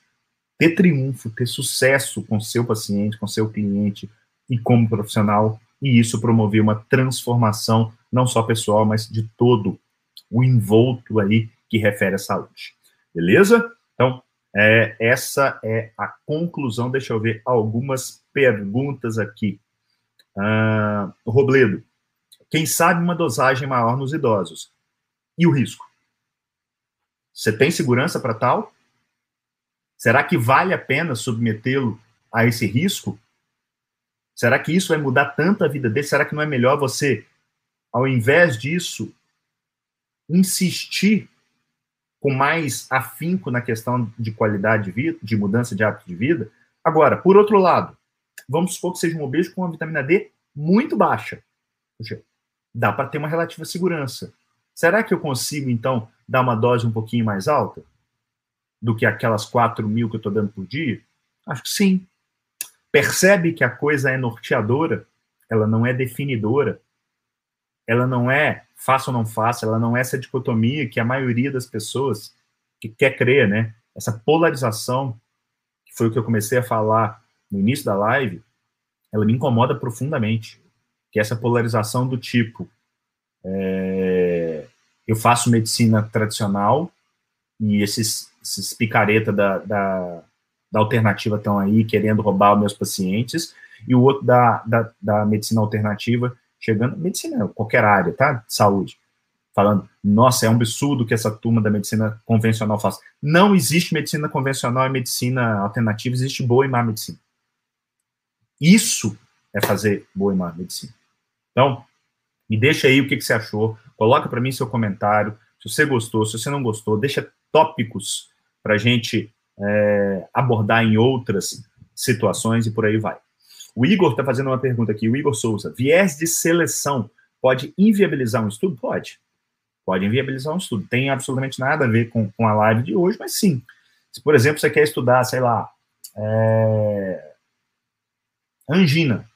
ter triunfo, ter sucesso com seu paciente, com seu cliente e como profissional, e isso promover uma transformação não só pessoal, mas de todo o envolto aí que refere à saúde. Beleza? Então, é, essa é a conclusão. Deixa eu ver algumas perguntas aqui. Uh, Robledo, quem sabe uma dosagem maior nos idosos? E o risco? Você tem segurança para tal? Será que vale a pena submetê-lo a esse risco? Será que isso vai mudar tanto a vida dele? Será que não é melhor você, ao invés disso, insistir com mais afinco na questão de qualidade de vida, de mudança de hábito de vida. Agora, por outro lado, vamos supor que seja um obeso com uma vitamina D muito baixa. Dá para ter uma relativa segurança. Será que eu consigo, então, dar uma dose um pouquinho mais alta do que aquelas 4 mil que eu estou dando por dia? Acho que sim. Percebe que a coisa é norteadora, ela não é definidora, ela não é faça ou não faça, ela não é essa dicotomia que a maioria das pessoas que quer crer, né? Essa polarização, que foi o que eu comecei a falar no início da live, ela me incomoda profundamente. Que é essa polarização do tipo, é, eu faço medicina tradicional e esses, esses picareta da, da, da alternativa estão aí querendo roubar os meus pacientes, e o outro da, da, da medicina alternativa chegando, medicina, qualquer área, tá? Saúde. Falando, nossa, é um absurdo que essa turma da medicina convencional faz. Não existe medicina convencional e medicina alternativa, existe boa e má medicina. Isso é fazer boa e má medicina. Então, me deixa aí o que, que você achou, coloca para mim seu comentário, se você gostou, se você não gostou, deixa tópicos para a gente é, abordar em outras situações e por aí vai. O Igor está fazendo uma pergunta aqui, o Igor Souza. Viés de seleção pode inviabilizar um estudo? Pode. Pode inviabilizar um estudo. Tem absolutamente nada a ver com, com a live de hoje, mas sim. Se, por exemplo, você quer estudar, sei lá, é... angina,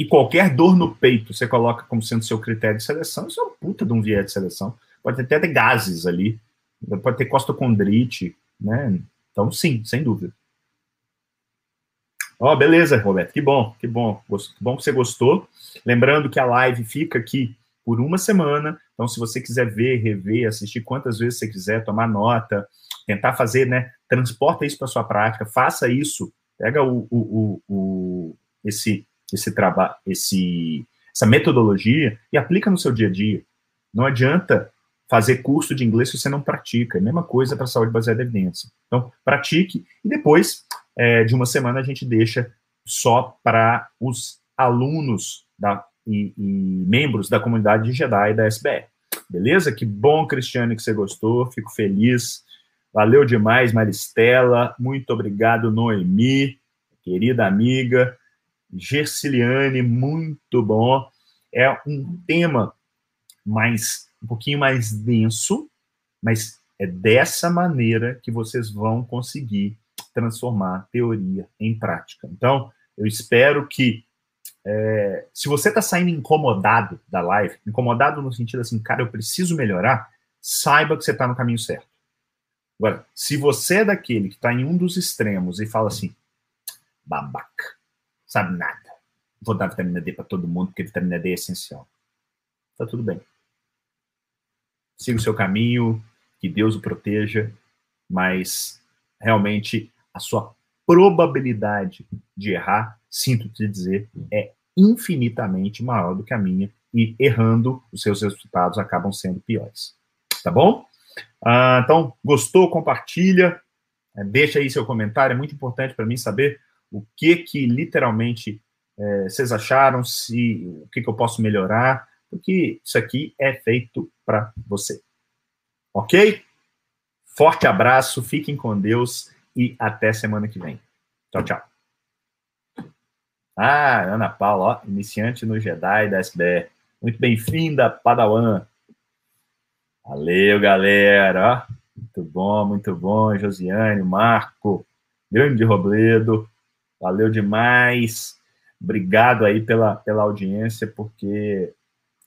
e qualquer dor no peito você coloca como sendo seu critério de seleção, isso é uma puta de um viés de seleção. Pode até ter gases ali, pode ter costocondrite, né? Então, sim, sem dúvida. Ó, oh, beleza, Roberto, que bom, que bom, que bom que você gostou. Lembrando que a live fica aqui por uma semana, então se você quiser ver, rever, assistir quantas vezes você quiser, tomar nota, tentar fazer, né, transporta isso para sua prática, faça isso, pega o, o, o, o esse esse trabalho, esse essa metodologia e aplica no seu dia a dia. Não adianta fazer curso de inglês se você não pratica. É a mesma coisa para saúde baseada em evidência. Então, pratique e depois é, de uma semana a gente deixa só para os alunos da, e, e, membros da comunidade de Jedi da SBR. Beleza? Que bom, Cristiane, que você gostou. Fico feliz. Valeu demais, Maristela. Muito obrigado, Noemi, querida amiga. Gersiliane, muito bom. É um tema mais um pouquinho mais denso, mas é dessa maneira que vocês vão conseguir transformar teoria em prática. Então, eu espero que, é, se você está saindo incomodado da live, incomodado no sentido assim, cara, eu preciso melhorar, saiba que você está no caminho certo. Agora, se você é daquele que está em um dos extremos e fala assim, babaca, sabe nada, vou dar vitamina D para todo mundo porque vitamina D é essencial. Tá tudo bem siga o seu caminho, que Deus o proteja, mas realmente a sua probabilidade de errar, sinto te dizer, é infinitamente maior do que a minha, e errando, os seus resultados acabam sendo piores. Tá bom? Ah, então, gostou? Compartilha, é, deixa aí seu comentário, é muito importante para mim saber o que que literalmente é, vocês acharam, se o que, que eu posso melhorar, porque isso aqui é feito para você. Ok? Forte abraço, fiquem com Deus e até semana que vem. Tchau, tchau. Ah, Ana Paula, ó, iniciante no Jedi da SBR. Muito bem-vinda, Padawan. Valeu, galera. Muito bom, muito bom. Josiane, Marco, grande Robledo. Valeu demais. Obrigado aí pela, pela audiência, porque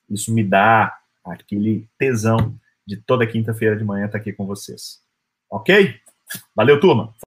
isso me dá aquele tesão de toda quinta-feira de manhã estar aqui com vocês. Ok? Valeu, turma!